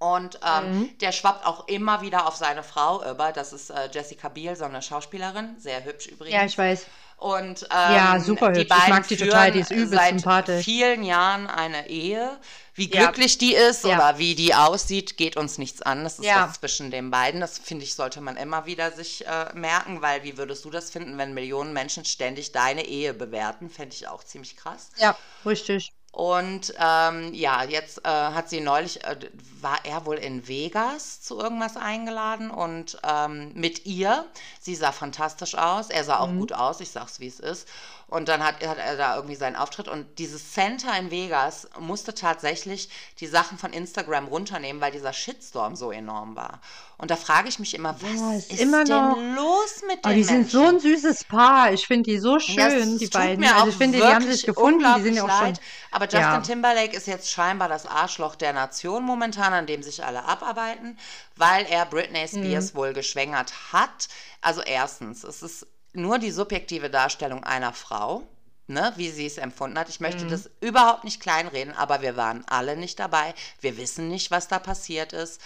Und ähm, Mhm. der schwappt auch immer wieder auf seine Frau über. Das ist äh, Jessica Biel, so eine Schauspielerin, sehr hübsch übrigens. Ja, ich weiß. Und Ja, ähm, super die hübsch. Ich beiden mag die total, die ist übelst seit sympathisch. vielen Jahren eine Ehe. Wie Ja. glücklich die ist Ja. oder wie die aussieht, geht uns nichts an. Das ist Ja. was zwischen den beiden. Das finde ich, sollte man immer wieder sich äh, merken, weil wie würdest du das finden, wenn Millionen Menschen ständig deine Ehe bewerten? Fände ich auch ziemlich krass. Ja, richtig. Und ähm, ja, jetzt äh, hat sie neulich, äh, war er wohl in Vegas zu irgendwas eingeladen und ähm, mit ihr, sie sah fantastisch aus, er sah auch Mhm. gut aus, ich sag's wie es ist. Und dann hat, hat er da irgendwie seinen Auftritt und dieses Center in Vegas musste tatsächlich die Sachen von Instagram runternehmen, weil dieser Shitstorm so enorm war. Und da frage ich mich immer, was Ja, ist ist immer denn noch- los mit Aber den die sind Menschen? so ein süßes Paar. Ich finde die so schön, die tut beiden. Mir Also auch ich finde, die haben sich gefunden. Die sind ja auch schon. Aber Justin Ja. Timberlake ist jetzt scheinbar das Arschloch der Nation momentan, an dem sich alle abarbeiten, weil er Britney Mhm. Spears wohl geschwängert hat. Also erstens, es ist nur die subjektive Darstellung einer Frau. Ne, wie sie es empfunden hat. Ich möchte Mhm. das überhaupt nicht kleinreden, aber wir waren alle nicht dabei. Wir wissen nicht, was da passiert ist.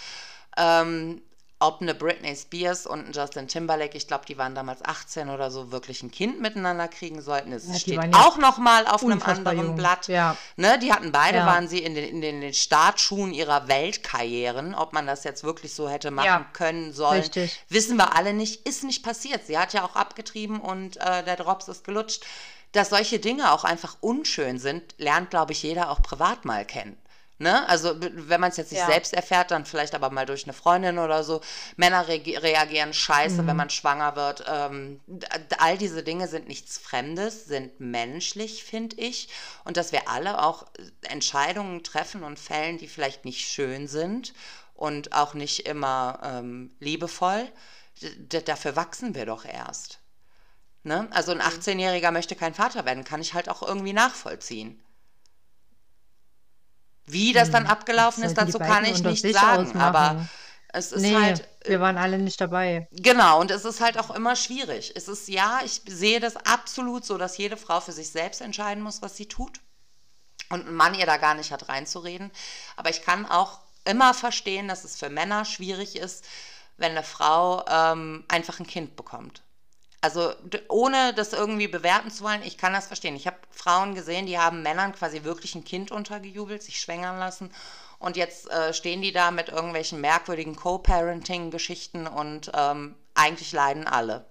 Ähm, ob eine Britney Spears und ein Justin Timberlake, ich glaube, die waren damals 18 oder so, wirklich ein Kind miteinander kriegen sollten. Es Ja, steht ja auch noch mal auf einem anderen jung. Blatt. Ja. Ne, die hatten beide, waren sie in den, in, den, Startschuhen ihrer Weltkarrieren. Ob man das jetzt wirklich so hätte machen können sollen, richtig. wissen wir alle nicht. Ist nicht passiert. Sie hat ja auch abgetrieben und äh, der Drops ist gelutscht. Dass solche Dinge auch einfach unschön sind, lernt, glaube ich, jeder auch privat mal kennen. Ne? Also wenn man es jetzt nicht Ja. selbst erfährt, dann vielleicht aber mal durch eine Freundin oder so. Männer rege- reagieren scheiße, Mhm. wenn man schwanger wird. Ähm, all diese Dinge sind nichts Fremdes, sind menschlich, finde ich. Und dass wir alle auch äh, Entscheidungen treffen und fällen, die vielleicht nicht schön sind und auch nicht immer ähm, liebevoll. D- dafür wachsen wir doch erst. Ne? Also ein 18-Jähriger möchte kein Vater werden, kann ich halt auch irgendwie nachvollziehen. Wie das dann abgelaufen Das ist, dazu kann ich nicht sagen. ausmachen. Aber Es ist Nee, halt, wir waren alle nicht dabei. genau, und es ist halt auch immer schwierig. Es ist, ja, ich sehe das absolut so, dass jede Frau für sich selbst entscheiden muss, was sie tut. Und ein Mann ihr da gar nicht hat reinzureden. Aber ich kann auch immer verstehen, dass es für Männer schwierig ist, wenn eine Frau ähm, einfach ein Kind bekommt. Also ohne das irgendwie bewerten zu wollen, ich kann das verstehen. Ich habe Frauen gesehen, die haben Männern quasi wirklich ein Kind untergejubelt, sich schwängern lassen. Und jetzt äh, stehen die da mit irgendwelchen merkwürdigen Co-Parenting-Geschichten und ähm, eigentlich leiden alle.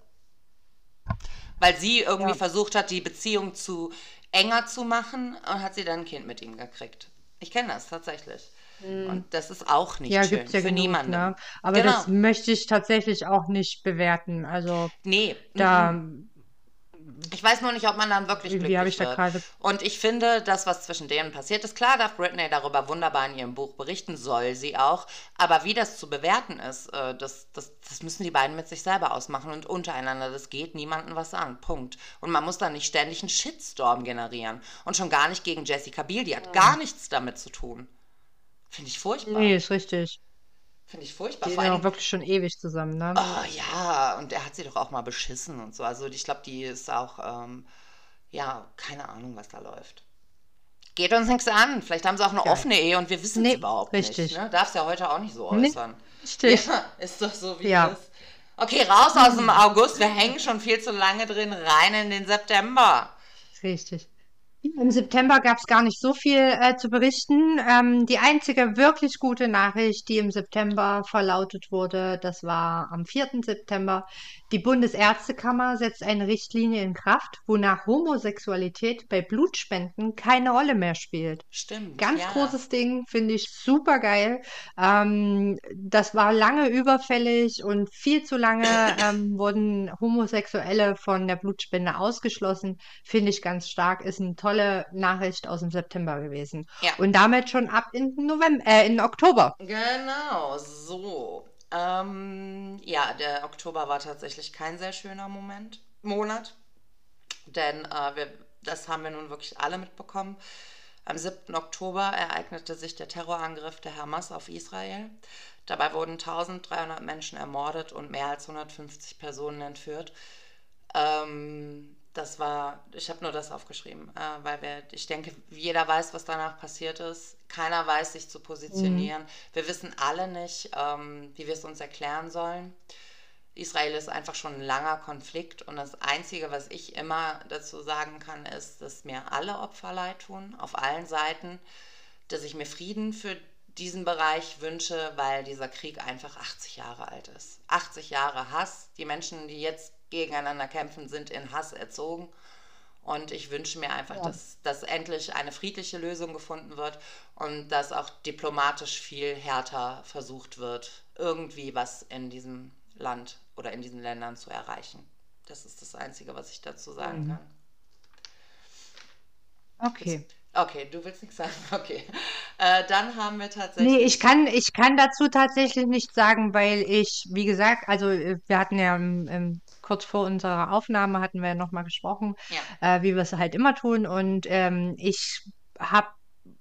Weil sie irgendwie Ja. versucht hat, die Beziehung zu enger zu machen und hat sie dann ein Kind mit ihm gekriegt. Ich kenne das tatsächlich. Und das ist auch nicht Ja, schön gibt's ja für genug, niemanden. ne? Aber Genau. das möchte ich tatsächlich auch nicht bewerten. Also Nee, da, Ich weiß nur nicht, ob man dann wirklich glücklich ich da wird. gerade- Und ich finde, das, was zwischen denen passiert ist, klar darf Britney darüber wunderbar in ihrem Buch berichten, soll sie auch. Aber wie das zu bewerten ist, äh, das, das, das müssen die beiden mit sich selber ausmachen und untereinander. Das geht niemandem was an. Punkt. Und man muss da nicht ständig einen Shitstorm generieren. Und schon gar nicht gegen Jessica Biel. Die hat gar nichts damit zu tun. Finde ich furchtbar. nee, ist richtig. Finde ich furchtbar. Die sind auch wirklich schon ewig zusammen, ne? Oh ja, und er hat sie doch auch mal beschissen und so. Also ich glaube, die ist auch, ähm, ja, keine Ahnung, was da läuft. Geht uns nichts an. Vielleicht haben sie auch eine Ja. offene Ehe und wir wissen es Nee, überhaupt richtig. nicht. Ne? Darfst ja heute auch nicht so Nee, äußern. Richtig. Ja, ist doch so, wie Ja. es ist. Okay, raus aus dem August. Wir hängen schon viel zu lange drin. Rein in den September. Richtig. Im September gab es gar nicht so viel äh, zu berichten. Ähm, die einzige wirklich gute Nachricht, die im September verlautet wurde, das war am 4. September. Die Bundesärztekammer setzt eine Richtlinie in Kraft, wonach Homosexualität bei Blutspenden keine Rolle mehr spielt. Stimmt. Ganz ja. großes Ding, finde ich super geil. Ähm, das war lange überfällig und viel zu lange ähm, wurden Homosexuelle von der Blutspende ausgeschlossen. Finde ich ganz stark. Ist eine tolle Nachricht aus dem September gewesen. Ja. Und damit schon ab in November, äh, in Oktober. Genau, so. Ähm, ja, der Oktober war tatsächlich kein sehr schöner Moment, Monat. Denn äh, wir, das haben wir nun wirklich alle mitbekommen. Am 7. Oktober ereignete sich der Terrorangriff der Hamas auf Israel. Dabei wurden 1300 Menschen ermordet und mehr als 150 Personen entführt. Ähm, das war, ich habe nur das aufgeschrieben, äh, weil wir, ich denke, jeder weiß, was danach passiert ist. Keiner weiß, sich zu positionieren. Wir wissen alle nicht, ähm, wie wir es uns erklären sollen. Israel ist einfach schon ein langer Konflikt und das Einzige, was ich immer dazu sagen kann, ist, dass mir alle Opfer leid tun, auf allen Seiten, dass ich mir Frieden für diesen Bereich wünsche, weil dieser Krieg einfach 80 Jahre alt ist. 80 Jahre Hass. Die Menschen, die jetzt gegeneinander kämpfen, sind in Hass erzogen. Und ich wünsche mir einfach, Ja. dass, dass endlich eine friedliche Lösung gefunden wird und dass auch diplomatisch viel härter versucht wird, irgendwie was in diesem Land oder in diesen Ländern zu erreichen. Das ist das Einzige, was ich dazu sagen Mhm. kann. Okay. Okay, du willst nichts sagen? Okay. Äh, dann haben wir tatsächlich. Nee, ich kann, ich kann dazu tatsächlich nichts sagen, weil ich, wie gesagt, also äh, wir hatten ja im, im, kurz vor unserer Aufnahme hatten wir ja nochmal gesprochen, Ja. äh, wie wir es halt immer tun. Und ähm, ich habe,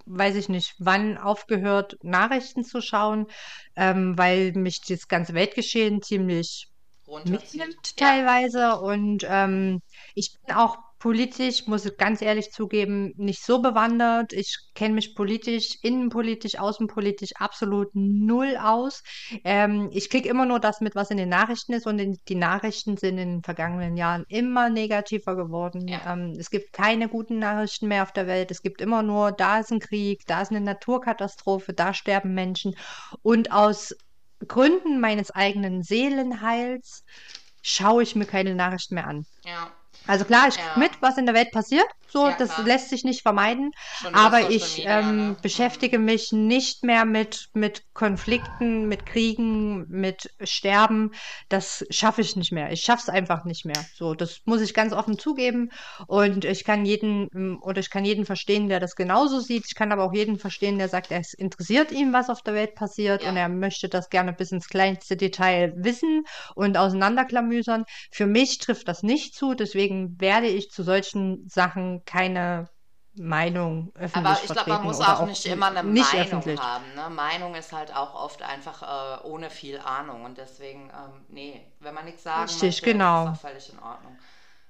weiß ich nicht, wann aufgehört, Nachrichten zu schauen, ähm, weil mich das ganze Weltgeschehen ziemlich mitnimmt Ja. teilweise. Und ähm, ich bin auch politisch, muss ich ganz ehrlich zugeben, nicht so bewandert. Ich kenne mich politisch, innenpolitisch, außenpolitisch absolut null aus. Ähm, ich kriege immer nur das mit, was in den Nachrichten ist. Und in, die Nachrichten sind in den vergangenen Jahren immer negativer geworden. Ja. Ähm, es gibt keine guten Nachrichten mehr auf der Welt. Es gibt immer nur, da ist ein Krieg, da ist eine Naturkatastrophe, da sterben Menschen. Und aus Gründen meines eigenen Seelenheils schaue ich mir keine Nachrichten mehr an. Ja. Also klar, ich Ja. mit, was in der Welt passiert. So, Ja, das klar. lässt sich nicht vermeiden. Schon Aber ich Media, ähm, ne? beschäftige mich nicht mehr mit, mit Konflikten, mit Kriegen, mit Sterben. Das schaffe ich nicht mehr. Ich schaffe es einfach nicht mehr. So, das muss ich ganz offen zugeben. Und ich kann jeden ähm, oder ich kann jeden verstehen, der das genauso sieht. Ich kann aber auch jeden verstehen, der sagt, es interessiert ihn, was auf der Welt passiert Ja. und er möchte das gerne bis ins kleinste Detail wissen und auseinanderklamüsern. Für mich trifft das nicht zu, deswegen werde ich zu solchen Sachen keine Meinung öffentlich Aber ich glaube, man muss auch auch nicht immer eine nicht Meinung öffentlich. haben. Ne? Meinung ist halt auch oft einfach äh, ohne viel Ahnung. Und deswegen, ähm, nee, wenn man nichts sagen Richtig, möchte, ist das genau. auch völlig in Ordnung.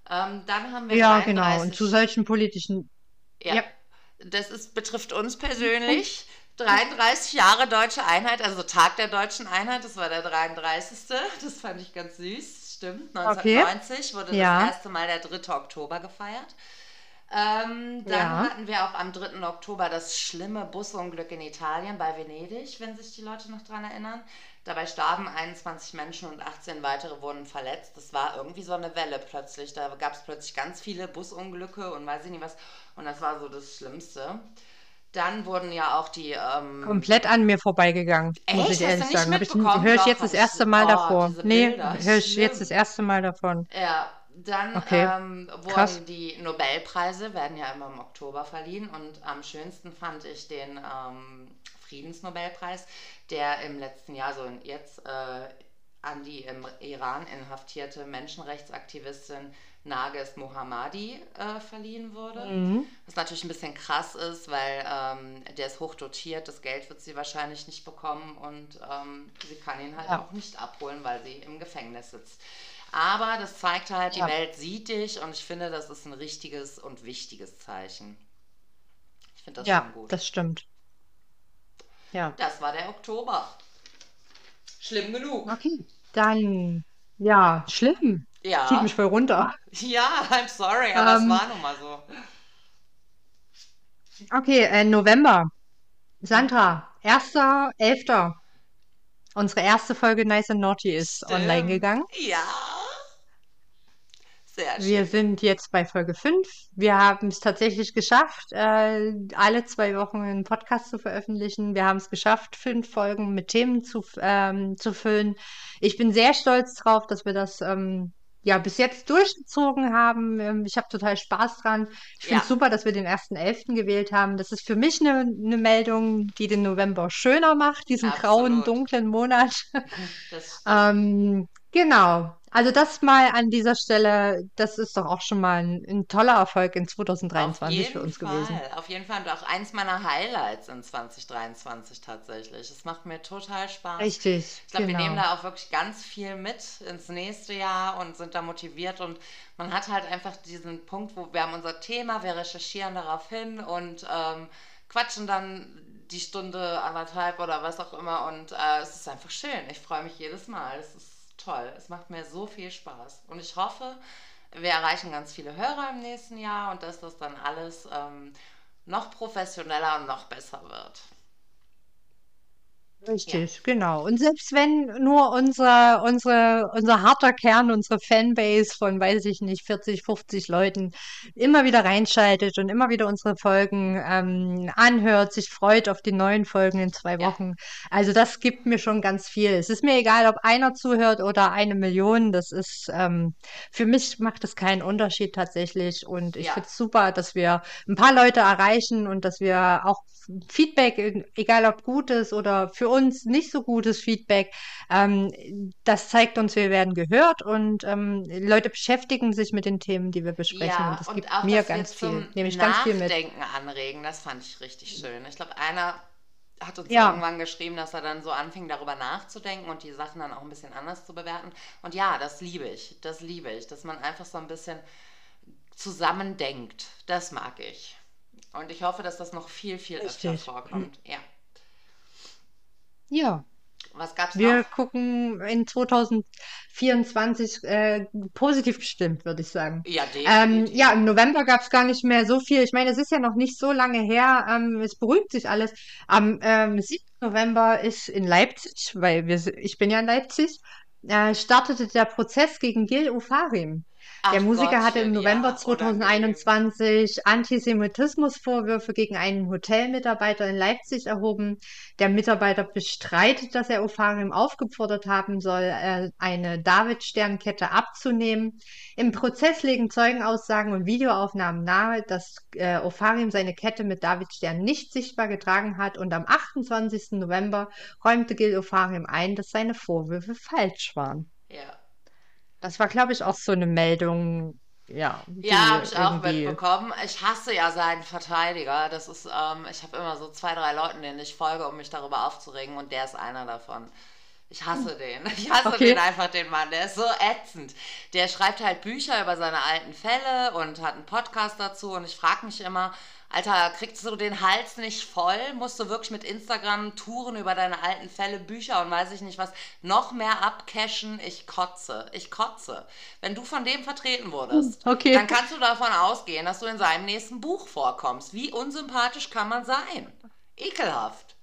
Ähm, dann haben wir Ja, genau. Und zu 33 solchen politischen, Ja, ja, das ist, betrifft uns persönlich. 33 Jahre deutsche Einheit, also Tag der deutschen Einheit, das war der 33. Das fand ich ganz süß, stimmt. okay. 1990 wurde Ja. das erste Mal der 3. Oktober gefeiert. Ähm, dann Ja. hatten wir auch am 3. Oktober das schlimme Busunglück in Italien bei Venedig, wenn sich die Leute noch dran erinnern. Dabei starben 21 Menschen und 18 weitere wurden verletzt. Das war irgendwie so eine Welle plötzlich. Da gab es plötzlich ganz viele Busunglücke und weiß ich nicht was. Und das war so das Schlimmste. Dann wurden ja auch die. Ähm, komplett an mir vorbeigegangen, muss Echt? ich Hast du ehrlich nicht sagen. Ich, höre ich jetzt das ich- erste Mal oh, davor. Nee, höre ich jetzt das erste Mal davon. Ja, dann Okay. ähm, Krass. wurden die Nobelpreise, werden ja immer im Oktober verliehen und am schönsten fand ich den ähm, Friedensnobelpreis, der im letzten Jahr, so jetzt äh, an die im Iran inhaftierte Menschenrechtsaktivistin Nages Mohammadi äh, verliehen wurde. Mhm. Was natürlich ein bisschen krass ist, weil ähm, der ist hochdotiert, das Geld wird sie wahrscheinlich nicht bekommen und ähm, sie kann ihn halt Ja. auch nicht abholen, weil sie im Gefängnis sitzt. Aber das zeigt halt, Ja. die Welt sieht dich und ich finde, das ist ein richtiges und wichtiges Zeichen. Ich finde das Ja, schon gut. das stimmt. Ja. Das war der Oktober. Schlimm genug. Okay. Dann, ja, schlimm. Zieht Ja. mich voll runter. Ja, I'm sorry, aber es Ähm, war nun mal so. Okay, äh, November. Sandra, 1.11. Unsere erste Folge Nice and Naughty ist online Stimmt. gegangen. Ja. Sehr schön. Wir sind jetzt bei Folge 5. Wir haben es tatsächlich geschafft, äh, alle zwei Wochen einen Podcast zu veröffentlichen. Wir haben es geschafft, fünf Folgen mit Themen zu, ähm, zu füllen. Ich bin sehr stolz drauf, dass wir das ähm, ja bis jetzt durchgezogen haben. Ähm, ich habe total Spaß dran. Ich finde Ja. es super, dass wir den 1.11. gewählt haben. Das ist für mich eine, eine Meldung, die den November schöner macht, diesen grauen, Absolut. dunklen Monat. Ähm, genau. Also das mal an dieser Stelle, das ist doch auch schon mal ein, ein toller Erfolg in Auf 2023 für uns Fall, gewesen. auf jeden Fall und auch eins meiner Highlights in 2023 tatsächlich. Es macht mir total Spaß. Richtig, Ich glaube, wir nehmen genau. da auch wirklich ganz viel mit ins nächste Jahr und sind da motiviert und man hat halt einfach diesen Punkt, wo wir haben unser Thema, wir recherchieren darauf hin und ähm, quatschen dann die Stunde, anderthalb oder was auch immer und äh, es ist einfach schön. Ich freue mich jedes Mal. Es ist toll. Es macht mir so viel Spaß und ich hoffe, wir erreichen ganz viele Hörer im nächsten Jahr und dass das dann alles ähm, noch professioneller und noch besser wird. Ja. Richtig, genau. Und selbst wenn nur unsere, unsere, unser harter Kern, unsere Fanbase von, weiß ich nicht, 40, 50 Leuten immer wieder reinschaltet und immer wieder unsere Folgen ähm, anhört, sich freut auf die neuen Folgen in zwei Ja. Wochen. Also das gibt mir schon ganz viel. Es ist mir egal, ob einer zuhört oder eine Million. Das ist, ähm, für mich macht das keinen Unterschied tatsächlich. Und ich Ja. finde es super, dass wir ein paar Leute erreichen und dass wir auch Feedback, egal ob gutes oder für uns nicht so gutes Feedback, ähm, das zeigt uns, wir werden gehört und ähm, Leute beschäftigen sich mit den Themen, die wir besprechen. Ja, und das und gibt auch, mir ganz viel, nehme ich ganz viel mit. Nachdenken anregen, das fand ich richtig schön. Ich glaube, einer hat uns Ja, irgendwann geschrieben, dass er dann so anfing, darüber nachzudenken und die Sachen dann auch ein bisschen anders zu bewerten. Und ja, das liebe ich, das liebe ich, dass man einfach so ein bisschen zusammendenkt. Das mag ich. Und ich hoffe, dass das noch viel, viel öfter vorkommt. Ja. Ja. Was gab's Wir noch? gucken in 2024 äh, positiv gestimmt, würde ich sagen. Ja, Ähm, ja, im November gab es gar nicht mehr so viel. Ich meine, es ist ja noch nicht so lange her. Ähm, es beruhigt sich alles. Am ähm, 7. November ist in Leipzig, weil wir, ich bin ja in Leipzig, äh, startete der Prozess gegen Gil Ofarim. Der Ach Musiker hatte im Gottchen, November ja, unangenehm. 2021 Antisemitismusvorwürfe gegen einen Hotelmitarbeiter in Leipzig erhoben. Der Mitarbeiter bestreitet, dass er Ofarim aufgefordert haben soll, äh, eine David-Sternkette abzunehmen. Im Prozess legen Zeugenaussagen und Videoaufnahmen nahe, dass äh, Ofarim seine Kette mit David-Stern nicht sichtbar getragen hat und am 28. November räumte Gil Ofarim ein, dass seine Vorwürfe falsch waren. Ja. Das war, glaube ich, auch so eine Meldung, ja, Ja, habe ich auch mitbekommen. Ich hasse ja seinen Verteidiger. Das ist, ähm, ich habe immer so zwei, drei Leuten, denen ich folge, um mich darüber aufzuregen und der ist einer davon. Ich hasse den. Ich hasse Okay. den einfach, den Mann. Der ist so ätzend. Der schreibt halt Bücher über seine alten Fälle und hat einen Podcast dazu und ich frage mich immer, Alter, kriegst du den Hals nicht voll? Musst du wirklich mit Instagram Touren über deine alten Fälle, Bücher und weiß ich nicht was, noch mehr abcashen? Ich kotze. Ich kotze. Wenn du von dem vertreten wurdest, Okay. dann kannst du davon ausgehen, dass du in seinem nächsten Buch vorkommst. Wie unsympathisch kann man sein? Ekelhaft.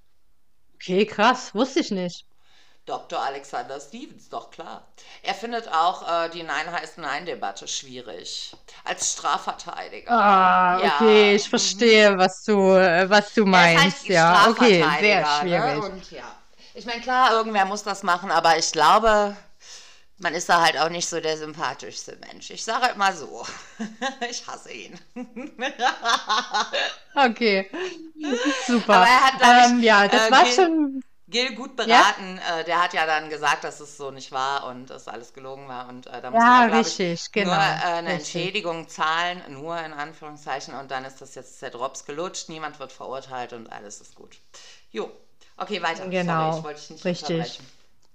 Okay, krass, wusste ich nicht. Dr. Alexander Stevens, doch klar. Er findet auch äh, die Nein heißt Nein-Debatte schwierig. Als Strafverteidiger. Ah, Ja. okay, ich verstehe, was du, äh, was du ist meinst. halt Ja, okay, sehr Strafverteidiger, schwierig. Ne? Und ja. Ich meine, klar, irgendwer muss das machen, aber ich glaube, man ist da halt auch nicht so der sympathischste Mensch. Ich sage halt mal so. ich hasse ihn. Okay, super. Aber er hat, glaub ich, ähm, ja, das äh, war schon. Gil gut beraten. Äh, der hat ja dann gesagt, dass es so nicht war und dass alles gelogen war. Und äh, da muss Ja, er, glaub ich, richtig, genau. nur äh, eine richtig. Entschädigung zahlen, nur in Anführungszeichen. Und dann ist das jetzt der Drops gelutscht, niemand wird verurteilt und alles ist gut. Jo, okay, weiter. Genau, Sorry, ich wollte dich nicht richtig. unterbrechen.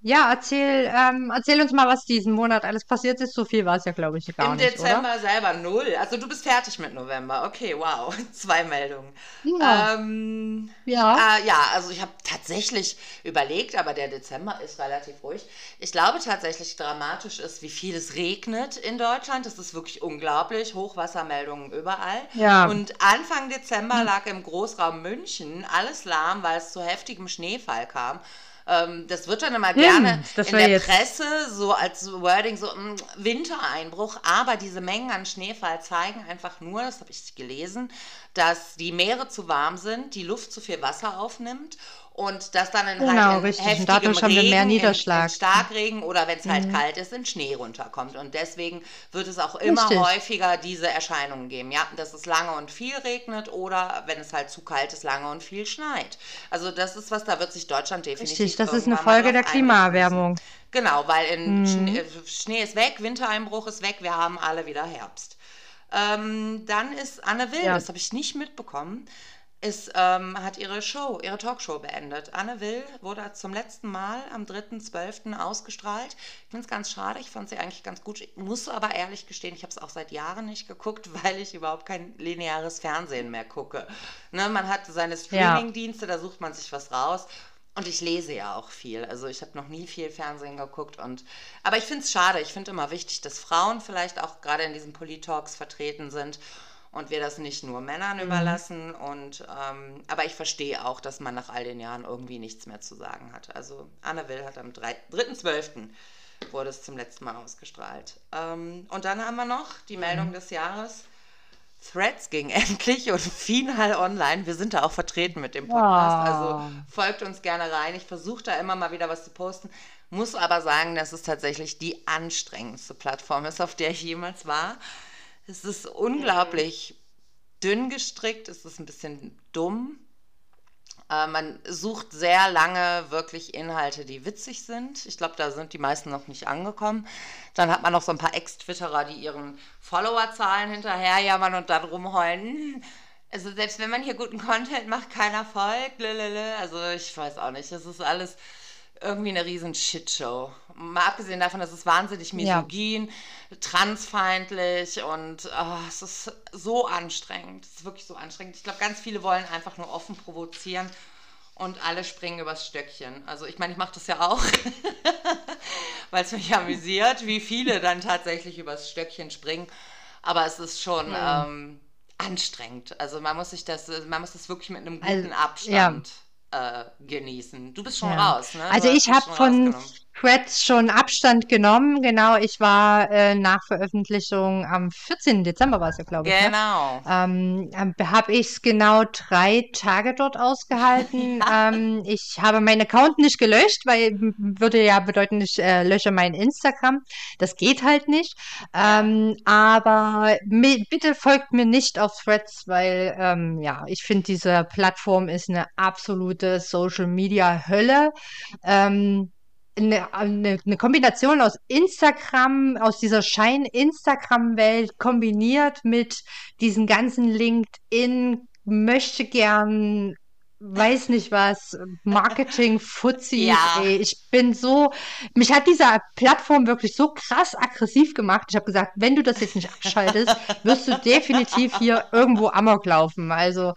Ja, erzähl, ähm, erzähl uns mal, was diesen Monat alles passiert ist. So viel war es ja, glaube ich, gar Im nicht, Dezember selber null. Also du bist fertig mit November. Okay, wow. Zwei Meldungen. Ja. Ähm, Ja. Äh, ja, also ich habe tatsächlich überlegt, aber der Dezember ist relativ ruhig. Ich glaube tatsächlich dramatisch ist, wie viel es regnet in Deutschland. Das ist wirklich unglaublich. Hochwassermeldungen überall. Ja. Und Anfang Dezember lag im Großraum München alles lahm, weil es zu heftigem Schneefall kam. Ähm, das wird dann immer gerne das in der jetzt- Presse so als Wording so mm, Wintereinbruch, aber diese Mengen an Schneefall zeigen einfach nur, das habe ich gelesen, dass die Meere zu warm sind, die Luft zu viel Wasser aufnimmt und dass dann in Genau, halt in richtig. Heftigem dadurch haben wir Regen, mehr in- Niederschlag. Mhm. In, Starkregen oder wenn es halt kalt ist, in Schnee runterkommt. Und deswegen wird es auch immer Richtig. häufiger diese Erscheinungen geben. Ja, dass es lange und viel regnet oder wenn es halt zu kalt ist, lange und viel schneit. Also das ist was, da wird sich Deutschland definitiv Richtig, das ist eine Folge der. Klimaerwärmung. Genau, weil in Mhm. Schnee, äh, Schnee ist weg, Wintereinbruch ist weg, wir haben alle wieder Herbst. Ähm, dann ist Anne Will, Ja. das habe ich nicht mitbekommen, ist, ähm, hat ihre Show, ihre Talkshow beendet. Anne Will wurde zum letzten Mal am 3.12. ausgestrahlt. Ich finde es ganz schade, ich fand sie eigentlich ganz gut. Ich muss aber ehrlich gestehen, ich habe es auch seit Jahren nicht geguckt, weil ich überhaupt kein lineares Fernsehen mehr gucke. Ne, man hat seine Streaming-Dienste, da sucht man sich was raus. Und ich lese ja auch viel. Also ich habe noch nie viel Fernsehen geguckt. Und, aber ich finde es schade. Ich finde immer wichtig, dass Frauen vielleicht auch gerade in diesen Polit-Talks vertreten sind und wir das nicht nur Männern überlassen. Und, ähm, aber ich verstehe auch, dass man nach all den Jahren irgendwie nichts mehr zu sagen hat. Also Anne Will hat am 3 3.12. wurde es zum letzten Mal ausgestrahlt. Ähm, und dann haben wir noch die Meldung des Jahres. Threads ging endlich und final online. Wir sind da auch vertreten mit dem Podcast. Oh. Also folgt uns gerne rein. Ich versuche da immer mal wieder was zu posten. Muss aber sagen, dass es tatsächlich die anstrengendste Plattform ist, auf der ich jemals war. Es ist unglaublich dünn gestrickt, es ist ein bisschen dumm. Äh, man sucht sehr lange wirklich Inhalte, die witzig sind. Ich glaube, da sind die meisten noch nicht angekommen. Dann hat man noch so ein paar Ex-Twitterer, die ihren Followerzahlen hinterherjammern und dann rumheulen. "Hm, Also selbst wenn man hier guten Content macht, keiner folgt. Lelele. Also ich weiß auch nicht. Das ist alles irgendwie eine riesen Shitshow. Mal abgesehen davon, dass es wahnsinnig Ja. misogyn, transfeindlich und ah, es ist so anstrengend. Es ist wirklich so anstrengend. Ich glaube, ganz viele wollen einfach nur offen provozieren und alle springen übers Stöckchen. Also ich meine, ich mache das ja auch, weil es mich amüsiert, wie viele dann tatsächlich übers Stöckchen springen. Aber es ist schon ähm, anstrengend. Also man muss sich das, man muss das wirklich mit einem Also, guten ja. Äh, genießen. Du bist schon Ja. raus, ne? Also ich habe von Threads schon Abstand genommen. Genau, ich war äh, nach Veröffentlichung am 14. Dezember war es ja, glaube ich. Ne? Genau. Ähm, ähm, habe ich es genau drei Tage dort ausgehalten. ähm, ich habe meinen Account nicht gelöscht, weil würde ja bedeuten, ich äh, lösche mein Instagram. Das geht halt nicht. Ähm, aber bitte folgt mir nicht auf Threads, weil ähm, ja, ich finde, diese Plattform ist eine absolute Social Media Hölle. Ähm, eine, eine, eine Kombination aus Instagram, aus dieser Schein-Instagram-Welt kombiniert mit diesen ganzen LinkedIn, möchte gern weiß nicht was, Marketing, Fuzzi. Ja. Ich bin so, mich hat diese Plattform wirklich so krass aggressiv gemacht. Ich habe gesagt, wenn du das jetzt nicht abschaltest, wirst du definitiv hier irgendwo Amok laufen. Also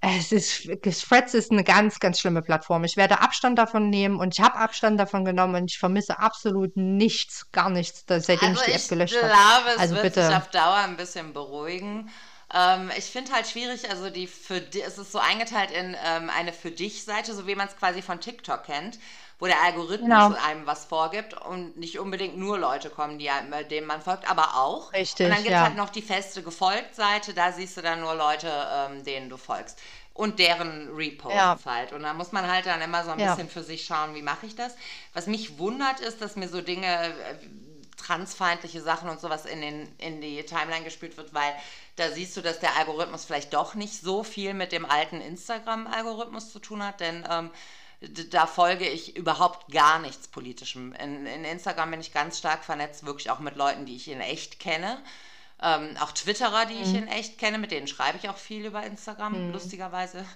es ist, Threads ist eine ganz, ganz schlimme Plattform. Ich werde Abstand davon nehmen und ich habe Abstand davon genommen und ich vermisse absolut nichts, gar nichts, seitdem also ich die App gelöscht habe. Ich glaube, es also wird bitte. sich auf Dauer ein bisschen beruhigen. Ähm, ich finde halt schwierig, also die für es ist so eingeteilt in ähm, eine für dich Seite, so wie man es quasi von TikTok kennt, wo der Algorithmus genau. einem was vorgibt und nicht unbedingt nur Leute kommen, die denen man folgt, aber auch. Richtig. Und dann gibt es ja. halt noch die feste Gefolgt-Seite, da siehst du dann nur Leute, ähm, denen du folgst. Und deren Reposts ja. halt. Und da muss man halt dann immer so ein ja. bisschen für sich schauen, wie mache ich das. Was mich wundert, ist, dass mir so Dinge, äh, transfeindliche Sachen und sowas in, den, in die Timeline gespült wird, weil da siehst du, dass der Algorithmus vielleicht doch nicht so viel mit dem alten Instagram-Algorithmus zu tun hat, denn ähm, da folge ich überhaupt gar nichts Politischem. In, in, Instagram bin ich ganz stark vernetzt, wirklich auch mit Leuten, die ich in echt kenne. Ähm, auch Twitterer, die mhm. ich in echt kenne, mit denen schreibe ich auch viel über Instagram, mhm. lustigerweise.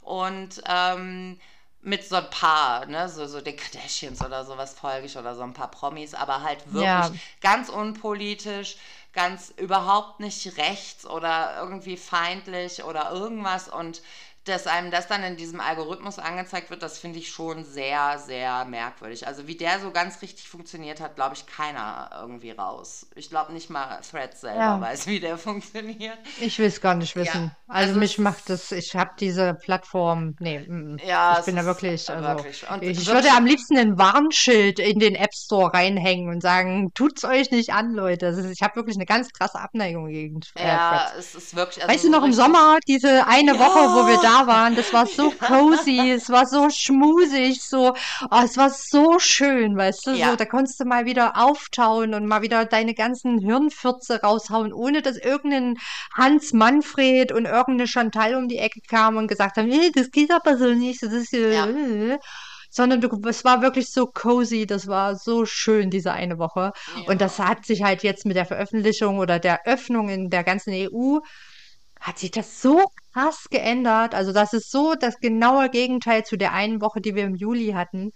Und ähm, mit so ein paar, ne, so, so den Kardashians oder sowas folge ich oder so ein paar Promis, aber halt wirklich ja. ganz unpolitisch, ganz überhaupt nicht rechts oder irgendwie feindlich oder irgendwas und dass einem das dann in diesem Algorithmus angezeigt wird, das finde ich schon sehr, sehr merkwürdig. Also wie der so ganz richtig funktioniert hat, glaube ich, keiner irgendwie raus. Ich glaube nicht mal Threads selber ja. weiß, wie der funktioniert. Ich will es gar nicht wissen. Ja. Also, also, mich macht das, ich habe diese Plattform, nee, mm, ja, ich bin da wirklich, also, wirklich. ich, würde am liebsten ein Warnschild in den App Store reinhängen und sagen, tut's euch nicht an, Leute. Ist, ich habe wirklich eine ganz krasse Abneigung gegen äh, Ja, Threads. es ist wirklich. Also weißt du noch im Sommer, diese eine. Woche, wo wir da waren. Das war so cozy, es war so schmusig, so, oh, es war so schön, weißt du, ja. so, da konntest du mal wieder auftauen und mal wieder deine ganzen Hirnfürze raushauen, ohne dass irgendein Hans Manfred und irgendeine Chantal um die Ecke kam und gesagt haben, hey, das geht aber so nicht, das ist ja. Äh. sondern du, es war wirklich so cozy, das war so schön, diese eine Woche. Ja. Und das hat sich halt jetzt mit der Veröffentlichung oder der Öffnung in der ganzen EU hat sich das so krass geändert. Also das ist so das genaue Gegenteil zu der einen Woche, die wir im Juli hatten.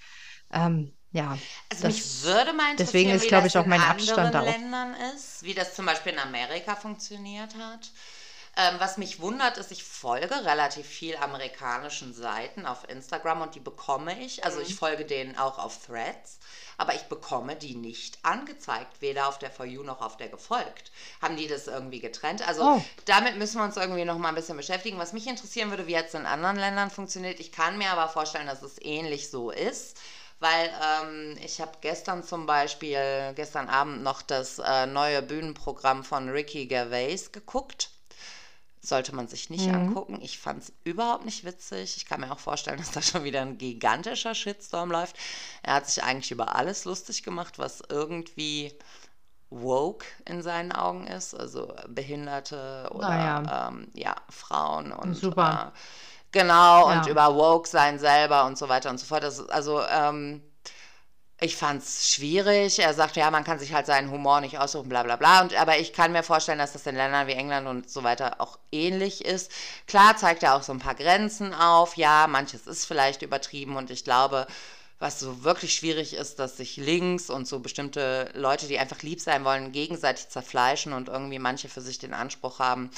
Ähm, ja. Also das, mich würde mal deswegen ist, glaube ich, auch mein Abstand darauf. Ländern ist, wie das zum Beispiel in Amerika funktioniert hat. Ähm, was mich wundert, ist, ich folge relativ viel amerikanischen Seiten auf Instagram und die bekomme ich. Also mhm. ich folge denen auch auf Threads aber ich bekomme die nicht angezeigt, weder auf der For You noch auf der gefolgt. Haben die das irgendwie getrennt? Also oh. damit müssen wir uns irgendwie noch mal ein bisschen beschäftigen. Was mich interessieren würde, wie jetzt in anderen Ländern funktioniert. Ich kann mir aber vorstellen, dass es ähnlich so ist. Weil ähm, ich habe gestern zum Beispiel, gestern Abend noch das äh, neue Bühnenprogramm von Ricky Gervais geguckt sollte man sich nicht mhm. angucken. Ich fand es überhaupt nicht witzig. Ich kann mir auch vorstellen, dass da schon wieder ein gigantischer Shitstorm läuft. Er hat sich eigentlich über alles lustig gemacht, was irgendwie woke in seinen Augen ist, also Behinderte oder ja. Ähm, ja Frauen und Super. Äh, genau ja. und über woke sein selber und so weiter und so fort. Das, also ähm, ich fand es schwierig. Er sagte, ja, man kann sich halt seinen Humor nicht aussuchen, bla bla bla. Und, aber ich kann mir vorstellen, dass das in Ländern wie England und so weiter auch ähnlich ist. Klar zeigt er auch so ein paar Grenzen auf. Ja, manches ist vielleicht übertrieben und ich glaube, was so wirklich schwierig ist, dass sich links und so bestimmte Leute, die einfach lieb sein wollen, gegenseitig zerfleischen und irgendwie manche für sich den Anspruch haben,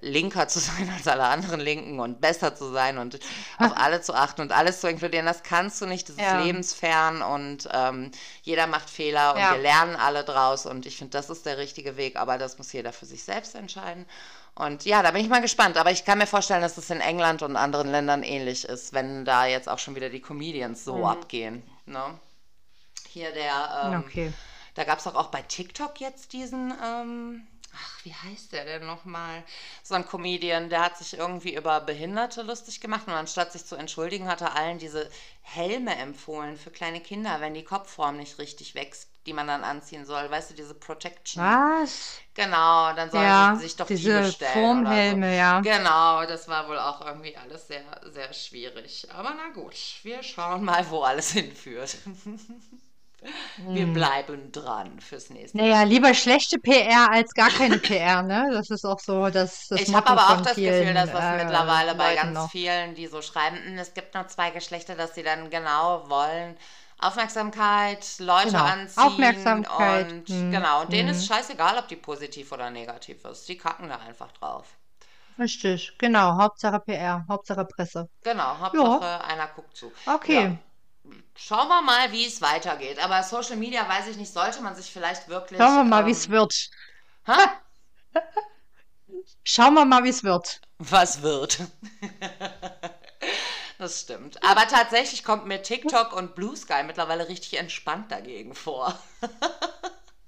linker zu sein als alle anderen Linken und besser zu sein und auf alle zu achten und alles zu inkludieren. Das kannst du nicht, das ja. ist lebensfern und ähm, jeder macht Fehler und ja. wir lernen alle draus und ich finde, das ist der richtige Weg, aber das muss jeder für sich selbst entscheiden. Und ja, da bin ich mal gespannt. Aber ich kann mir vorstellen, dass es in England und anderen Ländern ähnlich ist, wenn da jetzt auch schon wieder die Comedians so mhm. abgehen. Ne? Hier der, ähm, okay. da gab es auch, auch bei TikTok jetzt diesen, ähm, ach, wie heißt der denn nochmal? So ein Comedian, der hat sich irgendwie über Behinderte lustig gemacht und anstatt sich zu entschuldigen, hat er allen diese Helme empfohlen für kleine Kinder, wenn die Kopfform nicht richtig wächst die man dann anziehen soll. Weißt du, diese Protection. Was? Genau, dann sollen Ja, sie sich doch die diese bestellen Formhelme, so. ja. Genau, das war wohl auch irgendwie alles sehr, sehr schwierig. Aber na gut, wir schauen mal, wo alles hinführt. Wir bleiben dran fürs nächste Naja, lieber schlechte PR als gar keine PR, ne? Das ist auch so das, das Ich habe aber auch das vielen, Gefühl, dass das äh, mittlerweile bei Leuten ganz noch. vielen, die so schreiben, "Hm, es gibt nur zwei Geschlechter, dass sie dann genau wollen. Aufmerksamkeit, Leute Genau, anziehen Aufmerksamkeit, und hm, genau, und denen hm. ist scheißegal, ob die positiv oder negativ ist. Die kacken da einfach drauf. Richtig, genau. Hauptsache PR, Hauptsache Presse. Genau, Hauptsache einer guckt zu. Okay. Ja. Schauen wir mal, wie es weitergeht. Aber Social Media, weiß ich nicht, sollte man sich vielleicht wirklich. Schauen wir mal, wie ähm, es wird. hä? Schauen wir mal, wie es wird. was wird. Das stimmt. Aber tatsächlich kommt mir TikTok und Blue Sky mittlerweile richtig entspannt dagegen vor.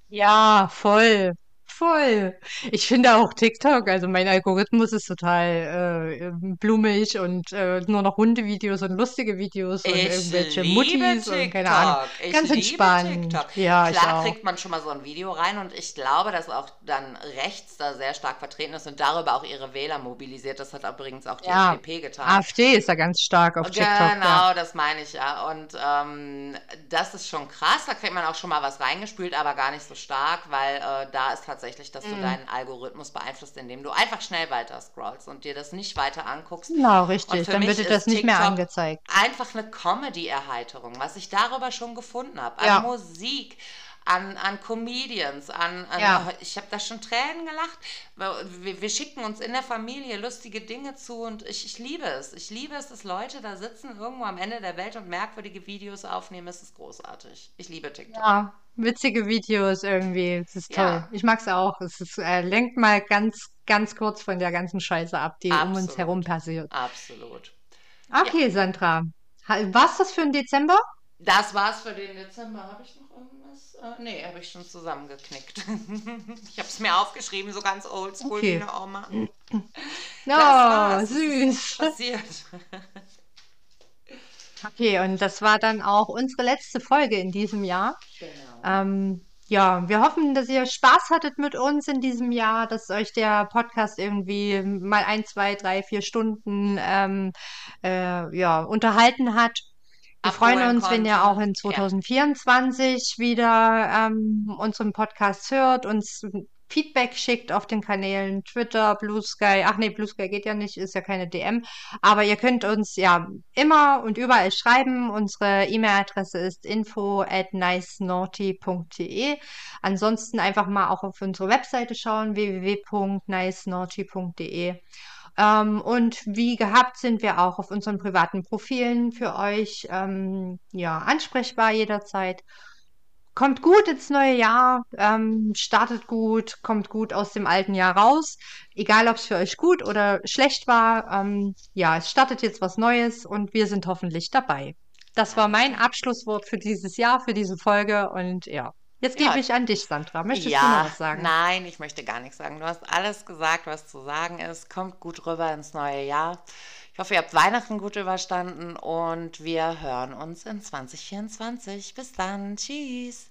Ja, voll. Voll. Ich finde auch TikTok, also mein Algorithmus ist total äh, blumig und äh, nur noch Hundevideos und lustige Videos und Ich irgendwelche Muttis und keine Ahnung. Ich Ganz liebe entspannt. TikTok. Ja, ich Klar kriegt man schon mal so ein Video rein und ich glaube, dass auch dann rechts da sehr stark vertreten ist und darüber auch ihre Wähler mobilisiert. Das hat übrigens auch die Ja, FDP getan. AfD ist da ganz stark auf TikTok. Ja. Genau, das meine ich ja. Und ähm, das ist schon krass. Da kriegt man auch schon mal was reingespült, aber gar nicht so stark, weil äh, da ist tatsächlich, dass Mhm. du deinen Algorithmus beeinflusst, indem du einfach schnell weiter scrollst und dir das nicht weiter anguckst. Genau, richtig. Dann wird dir das nicht mehr TikTok angezeigt. einfach eine Comedy-Erheiterung, was ich darüber schon gefunden habe. An Ja. Musik, an, an Comedians, an, an Ja. ich habe da schon Tränen gelacht. Wir, wir schicken uns in der Familie lustige Dinge zu und ich, ich liebe es. Ich liebe es, dass Leute da sitzen irgendwo am Ende der Welt und merkwürdige Videos aufnehmen. Es ist großartig. Ich liebe TikTok. Ja, witzige Videos irgendwie. Das ist toll. Ja. Ich mag's auch. Es ist, äh, lenkt mal ganz, ganz kurz von der ganzen Scheiße ab, die um uns Absolut. herum passiert. Absolut. Okay, Sandra. Ha- War's das für den Dezember? Das war's für den Dezember. Habe ich noch irgendwas? Äh, nee, habe ich schon zusammengeknickt. ich habe es mir aufgeschrieben, so ganz oldschool Okay. wie eine Oma. War's. Das süß. Passiert. Okay, und das war dann auch unsere letzte Folge in diesem Jahr. Genau. Ähm, ja, wir hoffen, dass ihr Spaß hattet mit uns in diesem Jahr, dass euch der Podcast irgendwie mal ein, zwei, drei, vier Stunden ähm, äh, ja, unterhalten hat. Wir freuen uns, wenn ihr konnte. auch in Ja. 2024 wieder ähm, unseren Podcast hört, uns Feedback schickt auf den Kanälen Twitter, Blue Sky. Ach nee, Blue Sky geht ja nicht, ist ja keine DM. Aber ihr könnt uns ja immer und überall schreiben. Unsere E-Mail-Adresse ist info at nicenaughty.de. Ansonsten einfach mal auch auf unsere Webseite schauen, www.nicenaughty.de. Ähm, und wie gehabt sind wir auch auf unseren privaten Profilen für euch ähm, ja, ansprechbar jederzeit. Kommt gut ins neue Jahr, ähm, startet gut, kommt gut aus dem alten Jahr raus. Egal, ob es für euch gut oder schlecht war. Ähm, ja, es startet jetzt was Neues und wir sind hoffentlich dabei. Das war mein Abschlusswort für dieses Jahr, für diese Folge. Und ja, Jetzt gebe ja. ich an dich, Sandra. Möchtest ja, du noch was sagen? Nein, ich möchte gar nichts sagen. Du hast alles gesagt, was zu sagen ist. Kommt gut rüber ins neue Jahr. Ich hoffe, ihr habt Weihnachten gut überstanden und wir hören uns in 2024. Bis dann. Tschüss.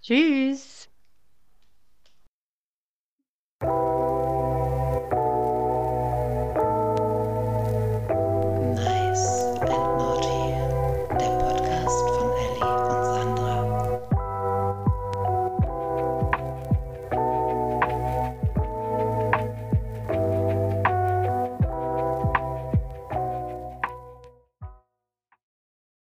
Tschüss.